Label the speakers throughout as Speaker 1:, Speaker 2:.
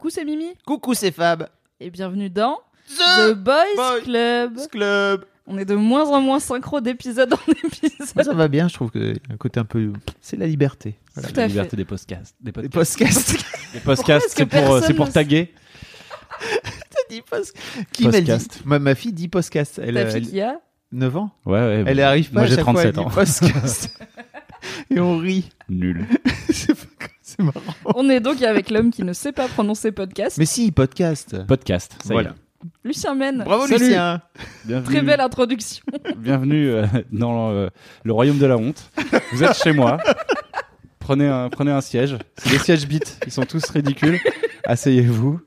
Speaker 1: Coucou, c'est Mimi
Speaker 2: Coucou, c'est Fab.
Speaker 1: et bienvenue dans The, Boys,
Speaker 2: Boys
Speaker 1: Club.
Speaker 2: Club.
Speaker 1: On est de moins en moins synchro d'épisode en épisode.
Speaker 2: Ça va bien, je trouve a un côté un peu. C'est la liberté. Voilà.
Speaker 1: Tout
Speaker 3: la
Speaker 1: à
Speaker 3: liberté
Speaker 1: fait.
Speaker 3: des podcasts. Des podcasts,
Speaker 2: podcasts.
Speaker 3: des podcasts c'est
Speaker 1: que
Speaker 3: pour, euh, c'est pour taguer.
Speaker 2: T'as dit post- Qui m'a dit
Speaker 3: Podcast.
Speaker 2: ma, ma fille dit podcast. Elle
Speaker 1: Ta
Speaker 2: a
Speaker 1: fille qui a
Speaker 2: 9 ans.
Speaker 3: Ouais, ouais.
Speaker 2: Elle arrive pas
Speaker 3: Moi,
Speaker 2: à
Speaker 3: j'ai
Speaker 2: chaque fois,
Speaker 3: 37
Speaker 2: elle dit
Speaker 3: ans.
Speaker 2: podcast. Et on rit.
Speaker 3: Nul.
Speaker 2: c'est pas- c'est marrant.
Speaker 1: On est donc avec l'homme qui ne sait pas prononcer podcast,
Speaker 2: Mais si, podcast.
Speaker 3: Podcast. ça y est.
Speaker 2: Voilà.
Speaker 1: Lucien Men.
Speaker 2: Bravo,
Speaker 3: Salut.
Speaker 2: Lucien.
Speaker 3: Bienvenue,
Speaker 1: Très belle introduction.
Speaker 3: bienvenue euh, dans euh, le royaume de la honte. Vous êtes chez moi. Prenez un, prenez un siège. C'est des sièges bits. Ils sont tous ridicules. Asseyez-vous.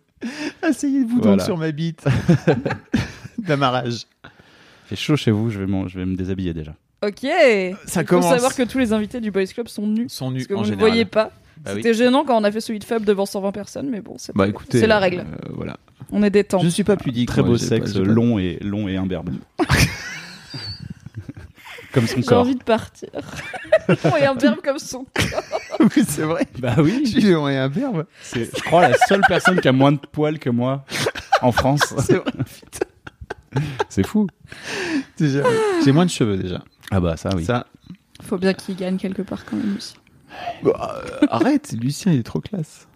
Speaker 2: Asseyez-vous donc
Speaker 3: Voilà.
Speaker 2: sur ma bite. D'amarrage.
Speaker 3: Il fait chaud chez vous. Je vais, je vais me déshabiller déjà.
Speaker 1: Ok.
Speaker 2: Ça
Speaker 1: Il faut savoir que tous les invités du Boys Club sont nus.
Speaker 2: Sont nus
Speaker 1: Parce que
Speaker 2: en
Speaker 1: vous ne voyez pas.
Speaker 2: Bah oui.
Speaker 1: C'était gênant quand on a fait celui de Fab devant 120 personnes, mais bon, c'est
Speaker 2: Bah écoutez.
Speaker 1: la règle.
Speaker 2: euh, voilà.
Speaker 1: On est détente.
Speaker 2: Je ne suis pas pudique.
Speaker 3: Très
Speaker 2: moi,
Speaker 3: beau
Speaker 2: j'ai
Speaker 3: sexe,
Speaker 2: pas- j'ai
Speaker 3: long et long et imberbe. Comme son
Speaker 1: J'ai
Speaker 3: corps.
Speaker 1: envie de partir. On est un verbe comme son.
Speaker 2: Oui, c'est vrai.
Speaker 3: Bah oui.
Speaker 2: Je suis long et un verbe.
Speaker 3: C'est, je crois, la seule personne qui a moins de poils que moi en France.
Speaker 2: C'est vrai.
Speaker 3: C'est fou.
Speaker 2: Déjà, J'ai moins de cheveux déjà.
Speaker 3: Ah bah ça, oui.
Speaker 2: Ça.
Speaker 1: Faut bien qu'il gagne quelque part quand même aussi.
Speaker 2: Euh, arrête, Lucien, il est trop classe.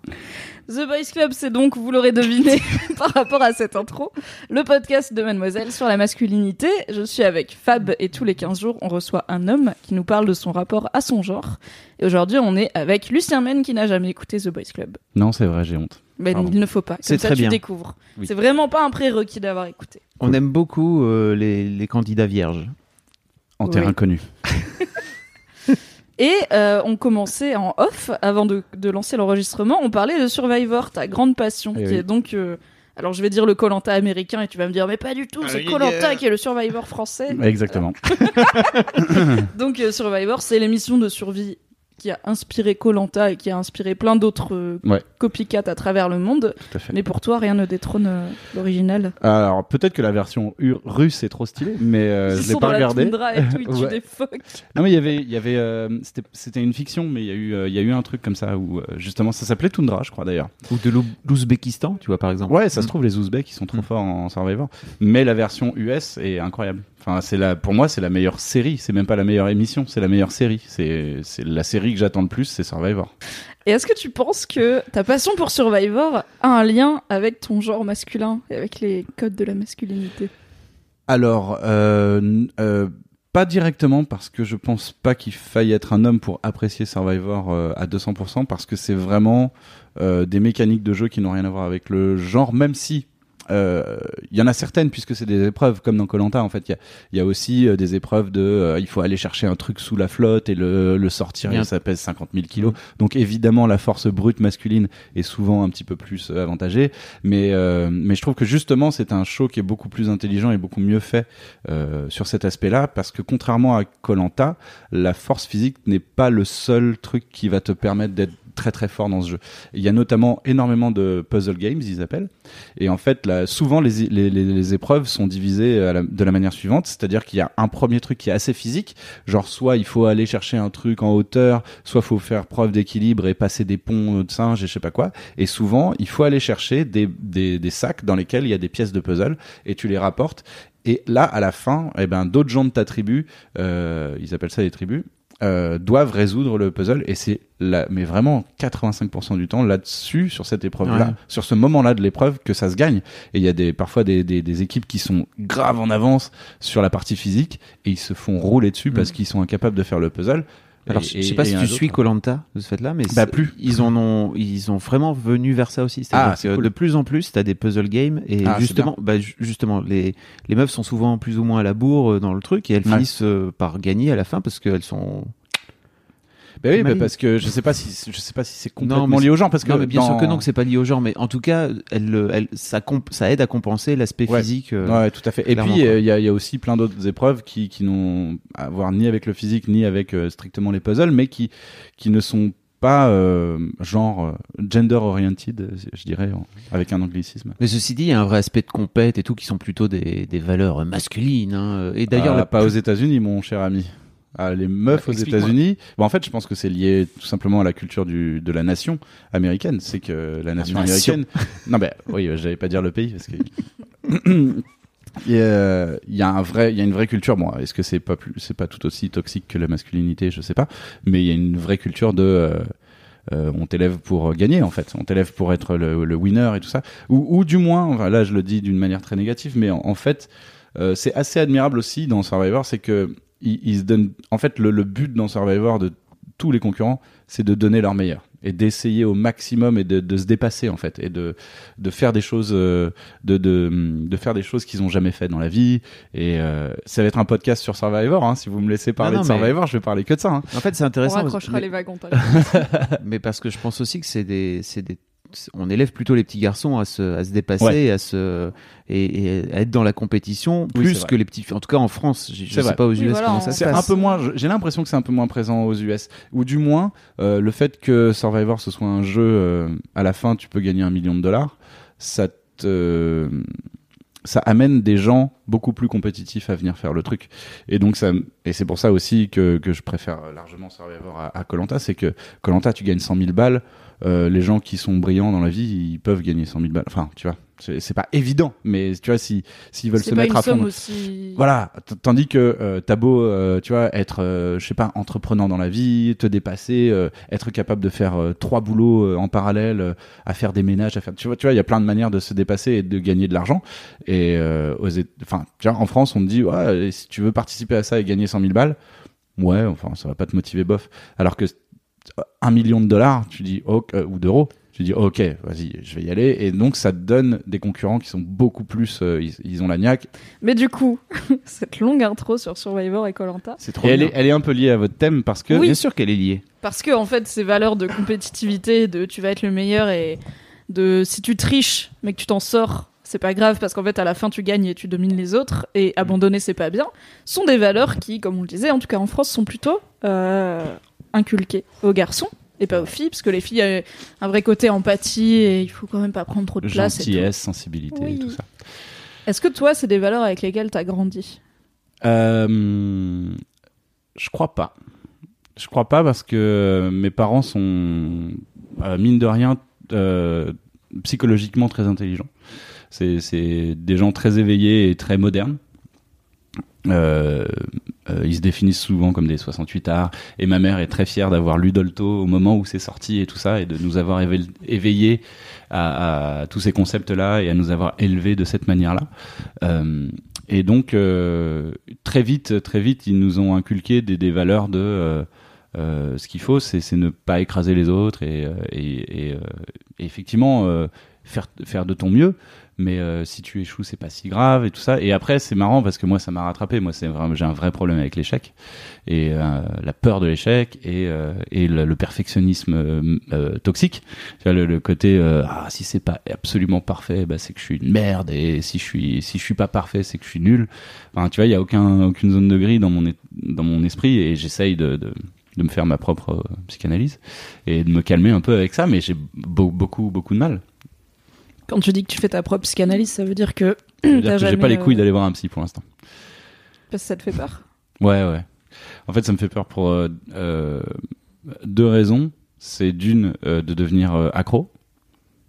Speaker 1: The Boys Club, c'est donc, vous l'aurez deviné par rapport à cette intro, le podcast de Mademoiselle sur la masculinité. Je suis avec Fab et tous les 15 jours, on reçoit un homme qui nous parle de son rapport à son genre. Et aujourd'hui, on est avec Lucien Men qui n'a jamais écouté The Boys Club.
Speaker 3: Non, c'est vrai, j'ai honte.
Speaker 1: Mais
Speaker 3: Pardon.
Speaker 1: il ne faut pas.
Speaker 2: C'est
Speaker 1: ça,
Speaker 2: très
Speaker 1: tu
Speaker 2: bien.
Speaker 1: découvres.
Speaker 3: Oui.
Speaker 1: C'est vraiment pas un prérequis d'avoir écouté.
Speaker 2: On aime beaucoup euh, les, les candidats vierges.
Speaker 3: En
Speaker 1: Oui.
Speaker 3: terrain connu.
Speaker 1: Et euh, on commençait en off, avant de, de lancer l'enregistrement, on parlait de Survivor, ta grande passion,
Speaker 3: Eh
Speaker 1: qui
Speaker 3: oui.
Speaker 1: est donc... euh, alors je vais dire le Colanta américain et tu vas me dire mais pas du tout, c'est
Speaker 2: Ah,
Speaker 1: Colanta
Speaker 2: yeah.
Speaker 1: qui est le Survivor français.
Speaker 3: Exactement.
Speaker 1: Donc euh, Survivor, c'est l'émission de survie qui a inspiré Colanta et qui a inspiré plein d'autres euh,
Speaker 3: Ouais.
Speaker 1: copycats à travers le monde.
Speaker 3: Tout à fait.
Speaker 1: Mais pour toi, rien ne détrône euh, l'original.
Speaker 3: Alors, peut-être que la version russe est trop stylée, mais euh,
Speaker 1: Ils
Speaker 3: je l'ai pas
Speaker 1: dans
Speaker 3: regardé.
Speaker 1: la toundra et tout, ils tuent
Speaker 3: Ouais.
Speaker 1: des phoques.
Speaker 3: Non, mais il y avait, il y avait, euh, c'était, c'était une fiction, mais il y a eu, euh, il y a eu un truc comme ça où justement, ça s'appelait Toundra, je crois d'ailleurs.
Speaker 2: Ou de l'Ou- l'Ouzbékistan, tu vois, par exemple.
Speaker 3: Ouais, ça se trouve les Ouzbeks, ils sont trop
Speaker 2: Mm.
Speaker 3: forts en Survivor. Mais la version US est incroyable. Enfin, c'est la, pour moi, c'est la meilleure série. C'est même pas la meilleure émission, c'est la meilleure série. C'est, c'est la série que j'attends le plus, c'est Survivor.
Speaker 1: Et est-ce que tu penses que ta passion pour Survivor a un lien avec ton genre masculin et avec les codes de la masculinité?
Speaker 3: Alors, euh, euh, pas directement parce que je pense pas qu'il faille être un homme pour apprécier Survivor euh, à 200% parce que c'est vraiment euh, des mécaniques de jeu qui n'ont rien à voir avec le genre, même si il y en a certaines puisque c'est des épreuves comme dans Colanta en fait. Il y a, y a aussi euh, des épreuves de euh, il faut aller chercher un truc sous la flotte et le, le sortir
Speaker 2: Bien.
Speaker 3: et ça pèse 50 000 kilos. Donc évidemment la force brute masculine est souvent un petit peu plus euh, avantagée. Mais euh, mais je trouve que justement c'est un show qui est beaucoup plus intelligent et beaucoup mieux fait euh, sur cet aspect-là. Parce que contrairement à Colanta la force physique n'est pas le seul truc qui va te permettre d'être très très fort dans ce jeu. Il y a notamment énormément de puzzle games, ils appellent. Et en fait, là, souvent les, les, les, les épreuves sont divisées la- de la manière suivante, c'est-à-dire qu'il y a un premier truc qui est assez physique, genre soit il faut aller chercher un truc en hauteur, soit faut faire preuve d'équilibre et passer des ponts de singe et je sais pas quoi. Et souvent, il faut aller chercher des, des, des sacs dans lesquels il y a des pièces de puzzle et tu les rapportes. Et là, à la fin, eh ben, d'autres gens de ta tribu, euh, ils appellent ça les tribus, euh, doivent résoudre le puzzle et c'est là mais vraiment 85% du temps là-dessus sur cette épreuve là
Speaker 2: Ouais.
Speaker 3: sur ce moment-là de l'épreuve que ça se gagne. Et il y a des parfois des, des, des équipes qui sont grave en avance sur la partie physique et ils se font rouler dessus parce qu'ils sont incapables de faire le puzzle
Speaker 2: Alors,
Speaker 3: Et-
Speaker 2: je sais pas si tu
Speaker 3: autre.
Speaker 2: suis Colanta de ce fait-là, mais
Speaker 3: Bah, plus.
Speaker 2: Ils en ont, ils ont vraiment venu vers ça aussi. C'est-à-dire
Speaker 3: Ah,
Speaker 2: que
Speaker 3: cool.
Speaker 2: de plus en plus, t'as des puzzle games et
Speaker 3: Ah,
Speaker 2: justement, bah, ju- justement, les les meufs sont souvent plus ou moins à la bourre euh, dans le truc et elles
Speaker 3: Ouais.
Speaker 2: finissent euh, par gagner à la fin parce qu'elles sont
Speaker 3: Bah oui,
Speaker 2: Mali.
Speaker 3: parce que je sais pas si je sais pas si c'est complètement
Speaker 2: mais
Speaker 3: lié au genre parce que
Speaker 2: non, mais bien sûr
Speaker 3: dans-
Speaker 2: que non, que c'est pas lié au genre, mais en tout cas, elle, le- elle, ça, comp- ça aide à compenser l'aspect
Speaker 3: Ouais.
Speaker 2: physique. euh,
Speaker 3: Ouais, tout à fait. Et puis, euh, il y, a, y a aussi plein d'autres épreuves qui, qui n'ont à voir ni avec le physique, ni avec euh, strictement les puzzles, mais qui, qui ne sont pas euh, genre euh, gender oriented, euh, je dirais, avec un anglicisme.
Speaker 2: Mais ceci dit, il y a un vrai aspect de compète et tout qui sont plutôt des, des valeurs masculines. hein. Et d'ailleurs,
Speaker 3: Ah,
Speaker 2: la-
Speaker 3: pas aux États-Unis, mon cher ami. Ah, les meufs
Speaker 2: Bah,
Speaker 3: aux. États-Unis. Bon, en fait, je pense que c'est lié tout simplement à la culture du, de la nation américaine. C'est que la nation
Speaker 2: nation.
Speaker 3: américaine. non, ben oui, euh, j'allais pas dire le pays parce que. Il y, a, il y a un vrai, il y a une vraie culture. Bon, est-ce que c'est pas plus, c'est pas tout aussi toxique que la masculinité, je sais pas. Mais il y a une vraie culture de, euh, euh, on t'élève pour gagner en fait. On t'élève pour être le, le winner et tout ça. Ou, ou du moins, enfin, là je le dis d'une manière très négative, mais en, en fait, euh, c'est assez admirable aussi dans Survivor, c'est que ils, ils se donnent. En fait, le, le but dans Survivor de tous les concurrents, c'est de donner leur meilleur et d'essayer au maximum et de, de se dépasser en fait et de de faire des choses euh, de de, de faire des choses qu'ils ont jamais fait dans la vie et euh, ça va être un podcast sur Survivor hein, si vous me laissez parler
Speaker 2: non,
Speaker 3: de
Speaker 2: mais-
Speaker 3: Survivor je vais parler que de ça hein.
Speaker 2: en fait, c'est
Speaker 1: On
Speaker 2: intéressant.
Speaker 1: raccrochera
Speaker 2: mais,
Speaker 1: les wagons.
Speaker 2: mais parce que je pense aussi que c'est des, c'est des, on élève plutôt les petits garçons à se, à se dépasser,
Speaker 3: Ouais.
Speaker 2: et à se, et, et à être dans la compétition
Speaker 3: Oui,
Speaker 2: plus que les petits. En tout cas, en France, je, je
Speaker 3: C'est
Speaker 2: sais
Speaker 3: vrai.
Speaker 2: pas aux
Speaker 1: Oui,
Speaker 2: US
Speaker 1: voilà,
Speaker 2: comment
Speaker 1: en-
Speaker 2: ça se
Speaker 3: c'est
Speaker 2: passe.
Speaker 3: un peu moins j'ai l'impression que c'est un peu moins présent aux US ou du moins euh, le fait que Survivor ce soit un jeu euh, à la fin tu peux gagner un million de dollars ça te ça amène des gens beaucoup plus compétitifs à venir faire le truc et donc ça et c'est pour ça aussi que, que je préfère largement Survivor à Colanta c'est que Colanta tu gagnes 100 000 balles euh, les gens qui sont brillants dans la vie ils peuvent gagner 100 000 balles enfin tu vois c'est c'est pas évident mais tu vois si s'ils veulent se
Speaker 1: pas
Speaker 3: mettre
Speaker 1: une
Speaker 3: à fond
Speaker 1: aussi.
Speaker 3: voilà, tandis que euh, t'as beau, euh, tu vois, être, euh, je sais pas, entreprenant dans la vie, te dépasser, euh, être capable de faire trois boulots euh, en parallèle, euh, à faire des ménages, à faire, tu vois, tu vois, il y a plein de manières de se dépasser et de gagner de l'argent. Et euh, aux, enfin, tu vois, en France, on te dit, ouais, si tu veux participer à ça et gagner 100 000 balles, ouais, enfin, ça va pas te motiver, bof. Alors que un million de dollars, tu dis, ok, euh, ou d'euros. Tu dis ok, vas-y, je vais y aller, et donc ça te donne des concurrents qui sont beaucoup plus, euh, ils, ils ont la niaque,
Speaker 1: Mais du coup, cette longue intro sur Survivor et Colanta,
Speaker 2: C'est trop
Speaker 3: et elle
Speaker 2: bien.
Speaker 3: est, elle est un peu liée à votre thème parce que
Speaker 1: Oui.
Speaker 2: Bien sûr qu'elle est liée.
Speaker 1: parce que en fait, ces valeurs de compétitivité, de tu vas être le meilleur et de si tu triches mais que tu t'en sors, c'est pas grave parce qu'en fait à la fin tu gagnes et tu domines les autres et abandonner c'est pas bien, sont des valeurs qui, comme on le disait, en tout cas en France, sont plutôt euh, inculquées aux garçons et pas aux filles parce que les filles ont un vrai côté empathie et il faut quand même pas prendre trop de place.
Speaker 3: gentillesse, sensibilité,
Speaker 1: Oui.
Speaker 3: et tout ça.
Speaker 1: Est-ce que toi, c'est des valeurs avec lesquelles t'as grandi?
Speaker 3: Euh, je crois pas. Je crois pas parce que mes parents sont, euh, mine de rien, euh, psychologiquement très intelligents. C'est des gens très éveillés et très modernes. Euh, euh, ils se définissent souvent comme des 68 arts et ma mère est très fière d'avoir lu Dolto au moment où c'est sorti et tout ça et de nous avoir éve- éveillés à, tous ces concepts-là et à nous avoir élevés de cette manière-là. Euh, et donc euh, très vite, très vite, ils nous ont inculqué des, valeurs de euh, ce qu'il faut, c'est ne pas écraser les autres et, et, et, et effectivement faire faire de ton mieux. Mais euh, si tu échoues, c'est pas si grave et tout ça. Et après, c'est marrant parce que moi, ça m'a rattrapé. Moi, c'est j'ai un vrai problème avec l'échec et euh, la peur de l'échec et, euh, et le, le perfectionnisme euh, euh, toxique. Le, le côté euh, ah si c'est pas absolument parfait, bah c'est que je suis une merde et si je suis si je suis pas parfait, c'est que je suis nul. Enfin, tu vois, il y a aucun aucune zone de gris dans mon dans mon esprit et j'essaye de, de de me faire ma propre psychanalyse et de me calmer un peu avec ça, mais j'ai beau- beaucoup beaucoup de mal.
Speaker 1: Quand tu dis que tu fais ta propre psychanalyse, ça veut dire que
Speaker 3: Je veux dire que j'ai pas les couilles
Speaker 1: euh,
Speaker 3: d'aller voir un psy pour l'instant.
Speaker 1: parce que ça te fait peur?
Speaker 3: Ouais, ouais. En fait, ça me fait peur pour euh, euh, deux raisons. C'est d'une, euh, de devenir accro.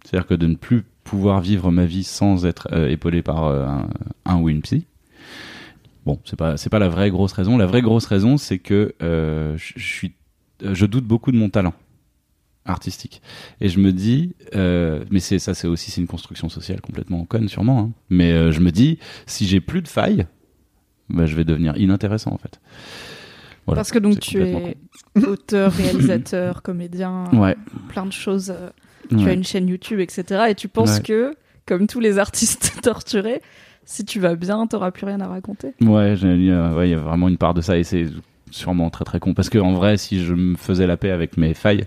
Speaker 3: C'est-à-dire que de ne plus pouvoir vivre ma vie sans être euh, épaulé par un, un ou une psy. Bon, c'est pas, c'est pas la vraie grosse raison. La vraie grosse raison, c'est que je je suis, je doute beaucoup de mon talent artistique. Et je me dis, euh, mais c'est ça, c'est aussi c'est une construction sociale complètement conne, sûrement. hein. Mais euh, je me dis, si j'ai plus de failles, bah, je vais devenir inintéressant en fait. Voilà.
Speaker 1: Parce que donc tu es auteur, réalisateur, comédien,
Speaker 3: Ouais.
Speaker 1: plein de choses. euh, Tu
Speaker 3: ouais.
Speaker 1: as une chaîne YouTube, etc. Et tu penses
Speaker 3: Ouais.
Speaker 1: que, comme tous les artistes torturés, si tu vas bien, t'auras plus rien à raconter.
Speaker 3: Ouais, il y a y vraiment une part de ça et c'est sûrement très très con. Parce que en vrai, si je me faisais la paix avec mes failles,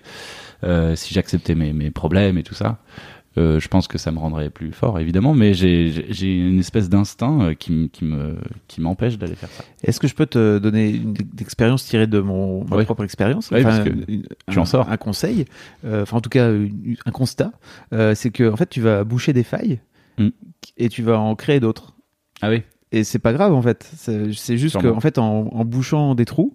Speaker 3: si j'acceptais mes, mes problèmes et tout ça, euh, je pense que ça me rendrait plus fort, évidemment. Mais j'ai une espèce d'instinct euh, qui, qui me qui m'empêche d'aller faire ça.
Speaker 2: Est-ce que je peux te donner une expérience tirée de mon ma
Speaker 3: Oui.
Speaker 2: propre expérience
Speaker 3: Oui, parce que
Speaker 2: une-
Speaker 3: tu en sors.
Speaker 2: Un conseil, euh, enfin en tout cas une- un constat, euh, c'est que en fait tu vas boucher des failles
Speaker 3: Mm.
Speaker 2: et tu vas en créer d'autres.
Speaker 3: Ah oui.
Speaker 2: Et c'est pas grave en fait. C'est juste que
Speaker 3: Sûrement.
Speaker 2: en fait en, en bouchant des trous,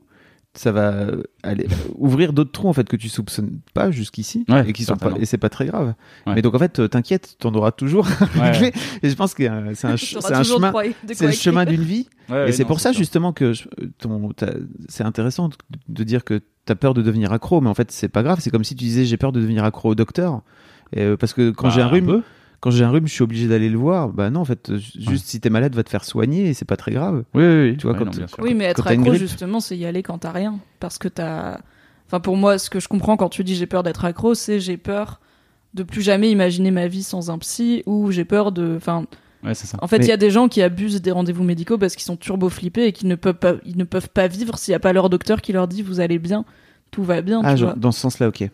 Speaker 2: ça va aller ouvrir d'autres trous en fait que tu soupçonnes pas jusqu'ici
Speaker 3: Ouais,
Speaker 2: et qui sont pas et c'est pas très grave.
Speaker 3: Ouais.
Speaker 2: Mais donc en fait euh, t'inquiète, t'en auras toujours.
Speaker 3: Ouais.
Speaker 2: et je pense que euh, c'est un, chemin. C'est le chemin d'une vie.
Speaker 3: Ouais,
Speaker 2: et c'est pour ça
Speaker 3: sûr.
Speaker 2: justement que je- ton, t'as- c'est intéressant de, de dire que tu as peur de devenir accro, mais en fait c'est pas grave. C'est comme si tu disais j'ai peur de devenir accro au docteur, Et, euh, parce que quand
Speaker 3: Bah,
Speaker 2: j'ai un
Speaker 3: un
Speaker 2: rhume. Quand j'ai un rhume, je suis obligé d'aller le voir. Bah non, en fait, juste si t'es malade, va te faire soigner et c'est pas très grave.
Speaker 3: Oui, oui, oui.
Speaker 2: Tu vois,
Speaker 3: Ouais,
Speaker 2: quand-
Speaker 3: non, bien sûr.
Speaker 1: Oui, mais être accro, justement, c'est y aller quand t'as rien. Parce que t'as. Enfin, pour moi, ce que je comprends quand tu dis j'ai peur d'être accro, c'est j'ai peur de plus jamais imaginer ma vie sans un psy ou j'ai peur de. Enfin,
Speaker 3: Ouais, c'est ça.
Speaker 1: en fait, il
Speaker 2: Mais-
Speaker 1: y a des gens qui abusent des rendez-vous médicaux parce qu'ils sont turbo flippés et qui ne peuvent pas, ils ne peuvent pas vivre s'il n'y a pas leur docteur qui leur dit vous allez bien, tout va bien,
Speaker 2: Ah,
Speaker 1: tu
Speaker 2: genre,
Speaker 1: vois.
Speaker 2: dans ce sens-là, ok.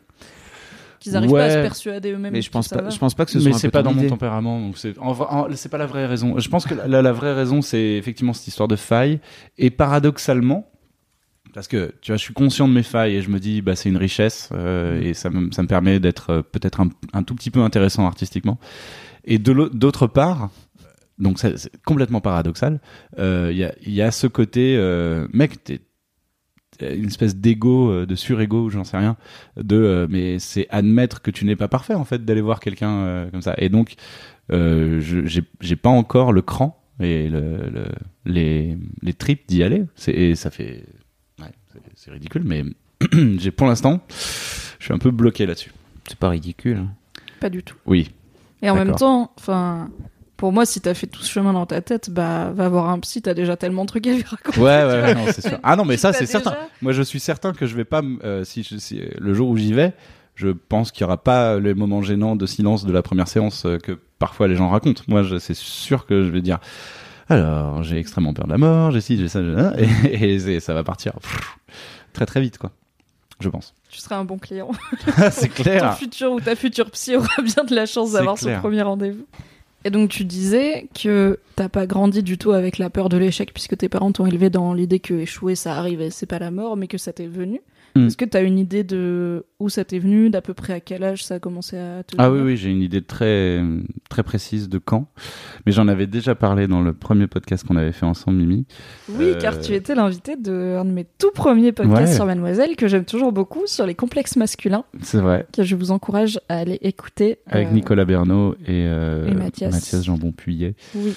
Speaker 1: Qu'ils arrivent pas à se persuader eux-mêmes.
Speaker 2: Mais je pense pas,
Speaker 1: va.
Speaker 2: je pense pas que ce
Speaker 3: mais
Speaker 2: soit un
Speaker 3: c'est pas dans mon tempérament donc c'est en vrai- en- c'est pas la vraie raison. Je pense que la, la vraie raison c'est effectivement cette histoire de faille et paradoxalement parce que tu vois je suis conscient de mes failles et je me dis bah c'est une richesse euh, et ça me, ça me permet d'être euh, peut-être un, un tout petit peu intéressant artistiquement. Et de d'autre part donc c'est complètement paradoxal euh, il y, a, il y a ce côté euh, mec t'es une espèce d'ego, euh, de surego, j'en sais rien, de euh, mais c'est admettre que tu n'es pas parfait en fait d'aller voir quelqu'un euh, comme ça. Et donc euh, je- j'ai j'ai pas encore le cran et le, le- les les tripes d'y aller. C'est et ça fait ouais, c'est- ridicule, mais j'ai pour l'instant je suis un peu bloqué là-dessus.
Speaker 2: C'est pas ridicule. hein.
Speaker 1: Pas du tout.
Speaker 3: Oui,
Speaker 1: Et en même temps, enfin. Pour moi, si t'as fait tout ce chemin dans ta tête, bah va voir un psy, t'as déjà tellement de trucs à lui raconter.
Speaker 3: ouais, ouais, ouais, non, c'est sûr. Ah non, mais ça c'est
Speaker 1: déjà-
Speaker 3: certain. Moi, je suis certain que je vais pas, euh, si, je- si le jour où j'y vais, je pense qu'il y aura pas les moments gênants de silence de la première séance euh, que parfois les gens racontent. Moi, c'est sûr que je vais dire. Alors, j'ai extrêmement peur de la mort, j'ai ci, j'ai ça, j'ai ça, et, et c'est- ça va partir pff, très très vite, quoi. Je pense.
Speaker 1: Tu seras un bon client.
Speaker 3: c'est
Speaker 1: Ton
Speaker 3: clair.
Speaker 1: futur ou ta future psy aura bien de la chance d'avoir son premier rendez-vous. Et donc tu disais que t'as pas grandi du tout avec la peur de l'échec puisque tes parents t'ont élevé dans l'idée que échouer ça arrive et c'est pas la mort mais que ça t'est venu.
Speaker 3: Hmm.
Speaker 1: Est-ce que t'as une idée de où ça t'est venu, d'à peu près à quel âge ça a commencé à te
Speaker 3: Ah oui, oui, j'ai une idée très, très précise de quand. Mais j'en avais déjà parlé dans le premier podcast qu'on avait fait ensemble, Mimi.
Speaker 1: Oui,
Speaker 3: Euh,
Speaker 1: car tu étais l'invité d'un de mes tout premiers podcasts
Speaker 3: Ouais.
Speaker 1: sur Mademoiselle que j'aime toujours beaucoup sur les complexes masculins
Speaker 3: C'est vrai.
Speaker 1: que je vous encourage à aller écouter.
Speaker 3: Avec
Speaker 1: Euh,
Speaker 3: Nicolas Bernot et, euh,
Speaker 1: et Mathias.
Speaker 3: Jambon-Puillet.
Speaker 1: Oui.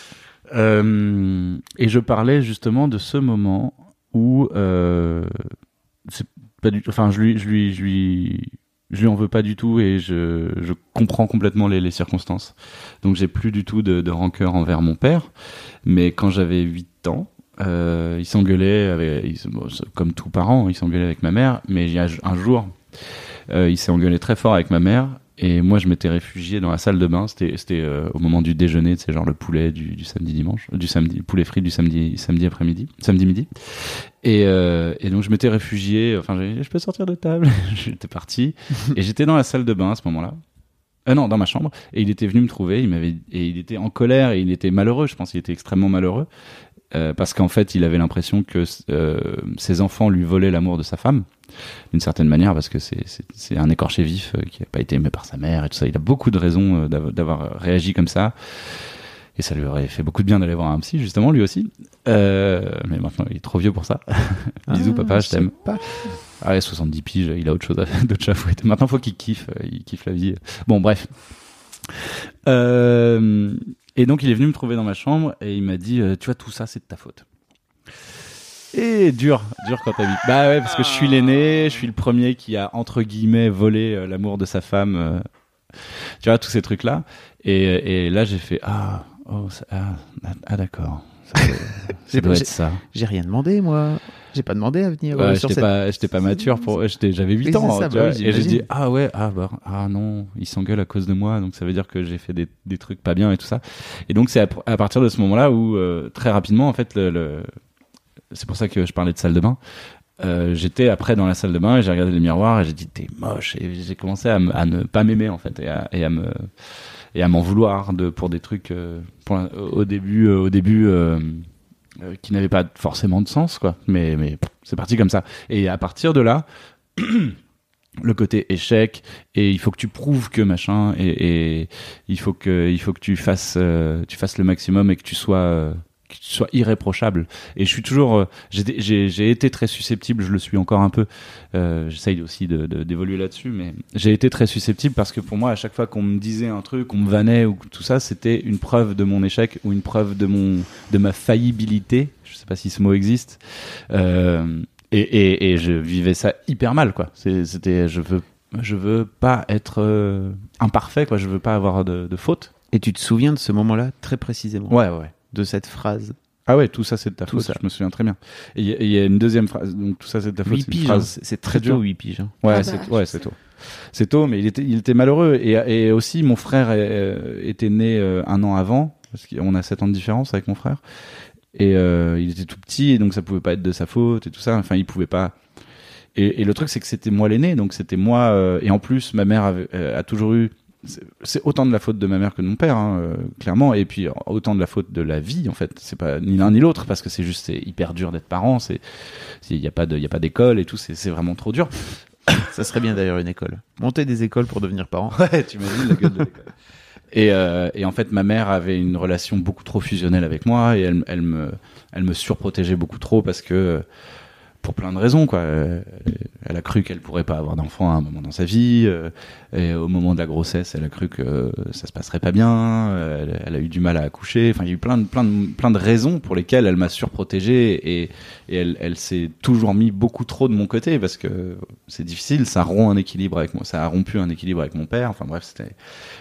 Speaker 3: Euh, et je parlais justement de ce moment où euh, c'est pas du enfin je lui je lui je lui je lui en veux pas du tout et je, je comprends complètement les, circonstances. Donc j'ai plus du tout de, de rancœur envers mon père. Mais quand j'avais 8 ans, euh, il s'engueulait comme tous parents, il s'engueulait avec ma mère. Mais il y a un jour, euh, il s'est engueulé très fort avec ma mère. Et moi, je m'étais réfugié dans la salle de bain. C'était, euh, au moment du déjeuner, c'est genre le poulet du, du samedi dimanche, du samedi, poulet frit du samedi, samedi après-midi, samedi midi. Et, euh, et donc je m'étais réfugié. Enfin, je peux sortir de table. j'étais parti et j'étais dans la salle de bain à ce moment-là. Euh, non, dans ma chambre. Et il était venu me trouver. Il m'avait et il était en colère et il était malheureux. Je pense qu'il était extrêmement malheureux euh, parce qu'en fait, il avait l'impression que euh, ses enfants lui volaient l'amour de sa femme d'une certaine manière parce que c'est un écorché vif euh, qui n'a pas été aimé par sa mère et tout ça. Il a beaucoup de raisons euh, d'av- d'avoir réagi comme ça. Et ça lui aurait fait beaucoup de bien d'aller voir un psy, justement, lui aussi. Euh, mais maintenant, il est trop vieux pour ça. Bisous,
Speaker 2: Ah,
Speaker 3: papa, je t'aime. Ah ouais, 70 piges, il a autre chose à, d'autres chats à fouetter. Maintenant, faut qu'il kiffe, euh, il kiffe la vie. Bon, bref. Euh, et donc, il est venu me trouver dans ma chambre et il m'a dit, euh, tu vois, tout ça, c'est de ta faute. Et dur, dur quand t'as vu. Bah ouais, parce que je suis l'aîné, je suis le premier qui a, entre guillemets, volé euh, l'amour de sa femme. euh, tu vois, tous ces trucs-là. Et, et là, j'ai fait, ah, oh, ça- ah, ah, d'accord. Ça, doit- ça être ça.
Speaker 2: J'ai rien demandé, moi. J'ai pas demandé à venir euh,
Speaker 3: Ouais,
Speaker 2: sur
Speaker 3: j'étais
Speaker 2: cette...
Speaker 3: pas, j'étais pas mature pour, j'étais, j'avais 8
Speaker 2: Oui,
Speaker 3: ans, tu
Speaker 2: bah
Speaker 3: vois,
Speaker 2: oui,
Speaker 3: et j'ai dit,
Speaker 2: j'imagine.
Speaker 3: ah ouais, ah bah, ah non, il s'engueule à cause de moi, donc ça veut dire que j'ai fait des, des trucs pas bien et tout ça. Et donc c'est à, à partir de ce moment-là où, euh, très rapidement, en fait, le, le- c'est pour ça que je parlais de salle de bain, euh, j'étais après dans la salle de bain et j'ai regardé le miroir et j'ai dit t'es moche. Et j'ai commencé à, ne pas m'aimer en fait et à, me et à m'en vouloir de pour des trucs euh, au début euh, au début qui n'avaient pas forcément de sens quoi. Mais c'est parti comme ça. Et à partir de là le côté échec et il faut que tu prouves que machin et, et il faut que il faut que tu fasses tu fasses le maximum et que tu sois que tu sois irréprochable. Et je suis toujours euh, j'ai été très susceptible je le suis encore un peu euh, j'essaye aussi de de- d'évoluer là-dessus mais j'ai été très susceptible parce que pour moi à chaque fois qu'on me disait un truc qu'on me vannait ou tout ça c'était une preuve de mon échec ou une preuve de mon de ma faillibilité. Je sais pas si ce mot existe. Euh, et, et, et je vivais ça hyper mal quoi. C'était je veux je veux pas être imparfait quoi. Je veux pas avoir de, de faute.
Speaker 2: Et tu te souviens de ce moment-là très précisément?
Speaker 3: Ouais ouais
Speaker 2: De cette phrase
Speaker 3: ah ouais tout ça c'est de ta
Speaker 2: Tout
Speaker 3: faute
Speaker 2: ça.
Speaker 3: je me souviens très bien et il y a- y, une deuxième phrase donc tout ça c'est de ta faute
Speaker 2: 8
Speaker 3: c'est
Speaker 2: hein, c'est très
Speaker 3: dur.
Speaker 2: tôt 8 piges. hein.
Speaker 3: Ouais,
Speaker 1: Ah
Speaker 3: c'est
Speaker 1: bah,
Speaker 3: ouais, c'est tôt. C'est tôt, mais il était, il était malheureux. Et, et aussi, mon frère euh, était né euh, un an avant, parce qu'on a 7 ans de différence avec mon frère. Et euh, il était tout petit, et donc ça pouvait pas être de sa faute et tout ça. Enfin, il pouvait pas. Et, et le truc, c'est que c'était moi l'aîné, donc c'était moi. euh, et en plus, ma mère avait- euh, a toujours eu. C'est- autant de la faute de ma mère que de mon père, hein, euh, clairement, et puis autant de la faute de la vie, en fait. C'est pas ni l'un ni l'autre, parce que c'est juste c'est hyper dur d'être parent. C'est il y a pas de, y a pas d'école et tout. C'est c'est vraiment trop dur.
Speaker 2: Ça serait bien d'ailleurs une école. Monter des écoles pour devenir parent.
Speaker 3: Ouais, tu imagines la gueule de l'école. Et, euh, et en fait, ma mère avait une relation beaucoup trop fusionnelle avec moi et elle, elle me, elle me surprotégeait beaucoup trop parce que, pour plein de raisons, quoi. Euh, Elle a cru qu'elle pourrait pas avoir d'enfant à un moment dans sa vie. euh, Et au moment de la grossesse, elle a cru que ça se passerait pas bien. euh, Elle, a eu du mal à accoucher. Enfin, il y a eu plein de, plein de, plein de raisons pour lesquelles elle m'a surprotégé et, et elle, s'est toujours mis beaucoup trop de mon côté parce que c'est difficile. Ça rompt un équilibre avec moi. Ça a rompu un équilibre avec mon père. Enfin bref, c'était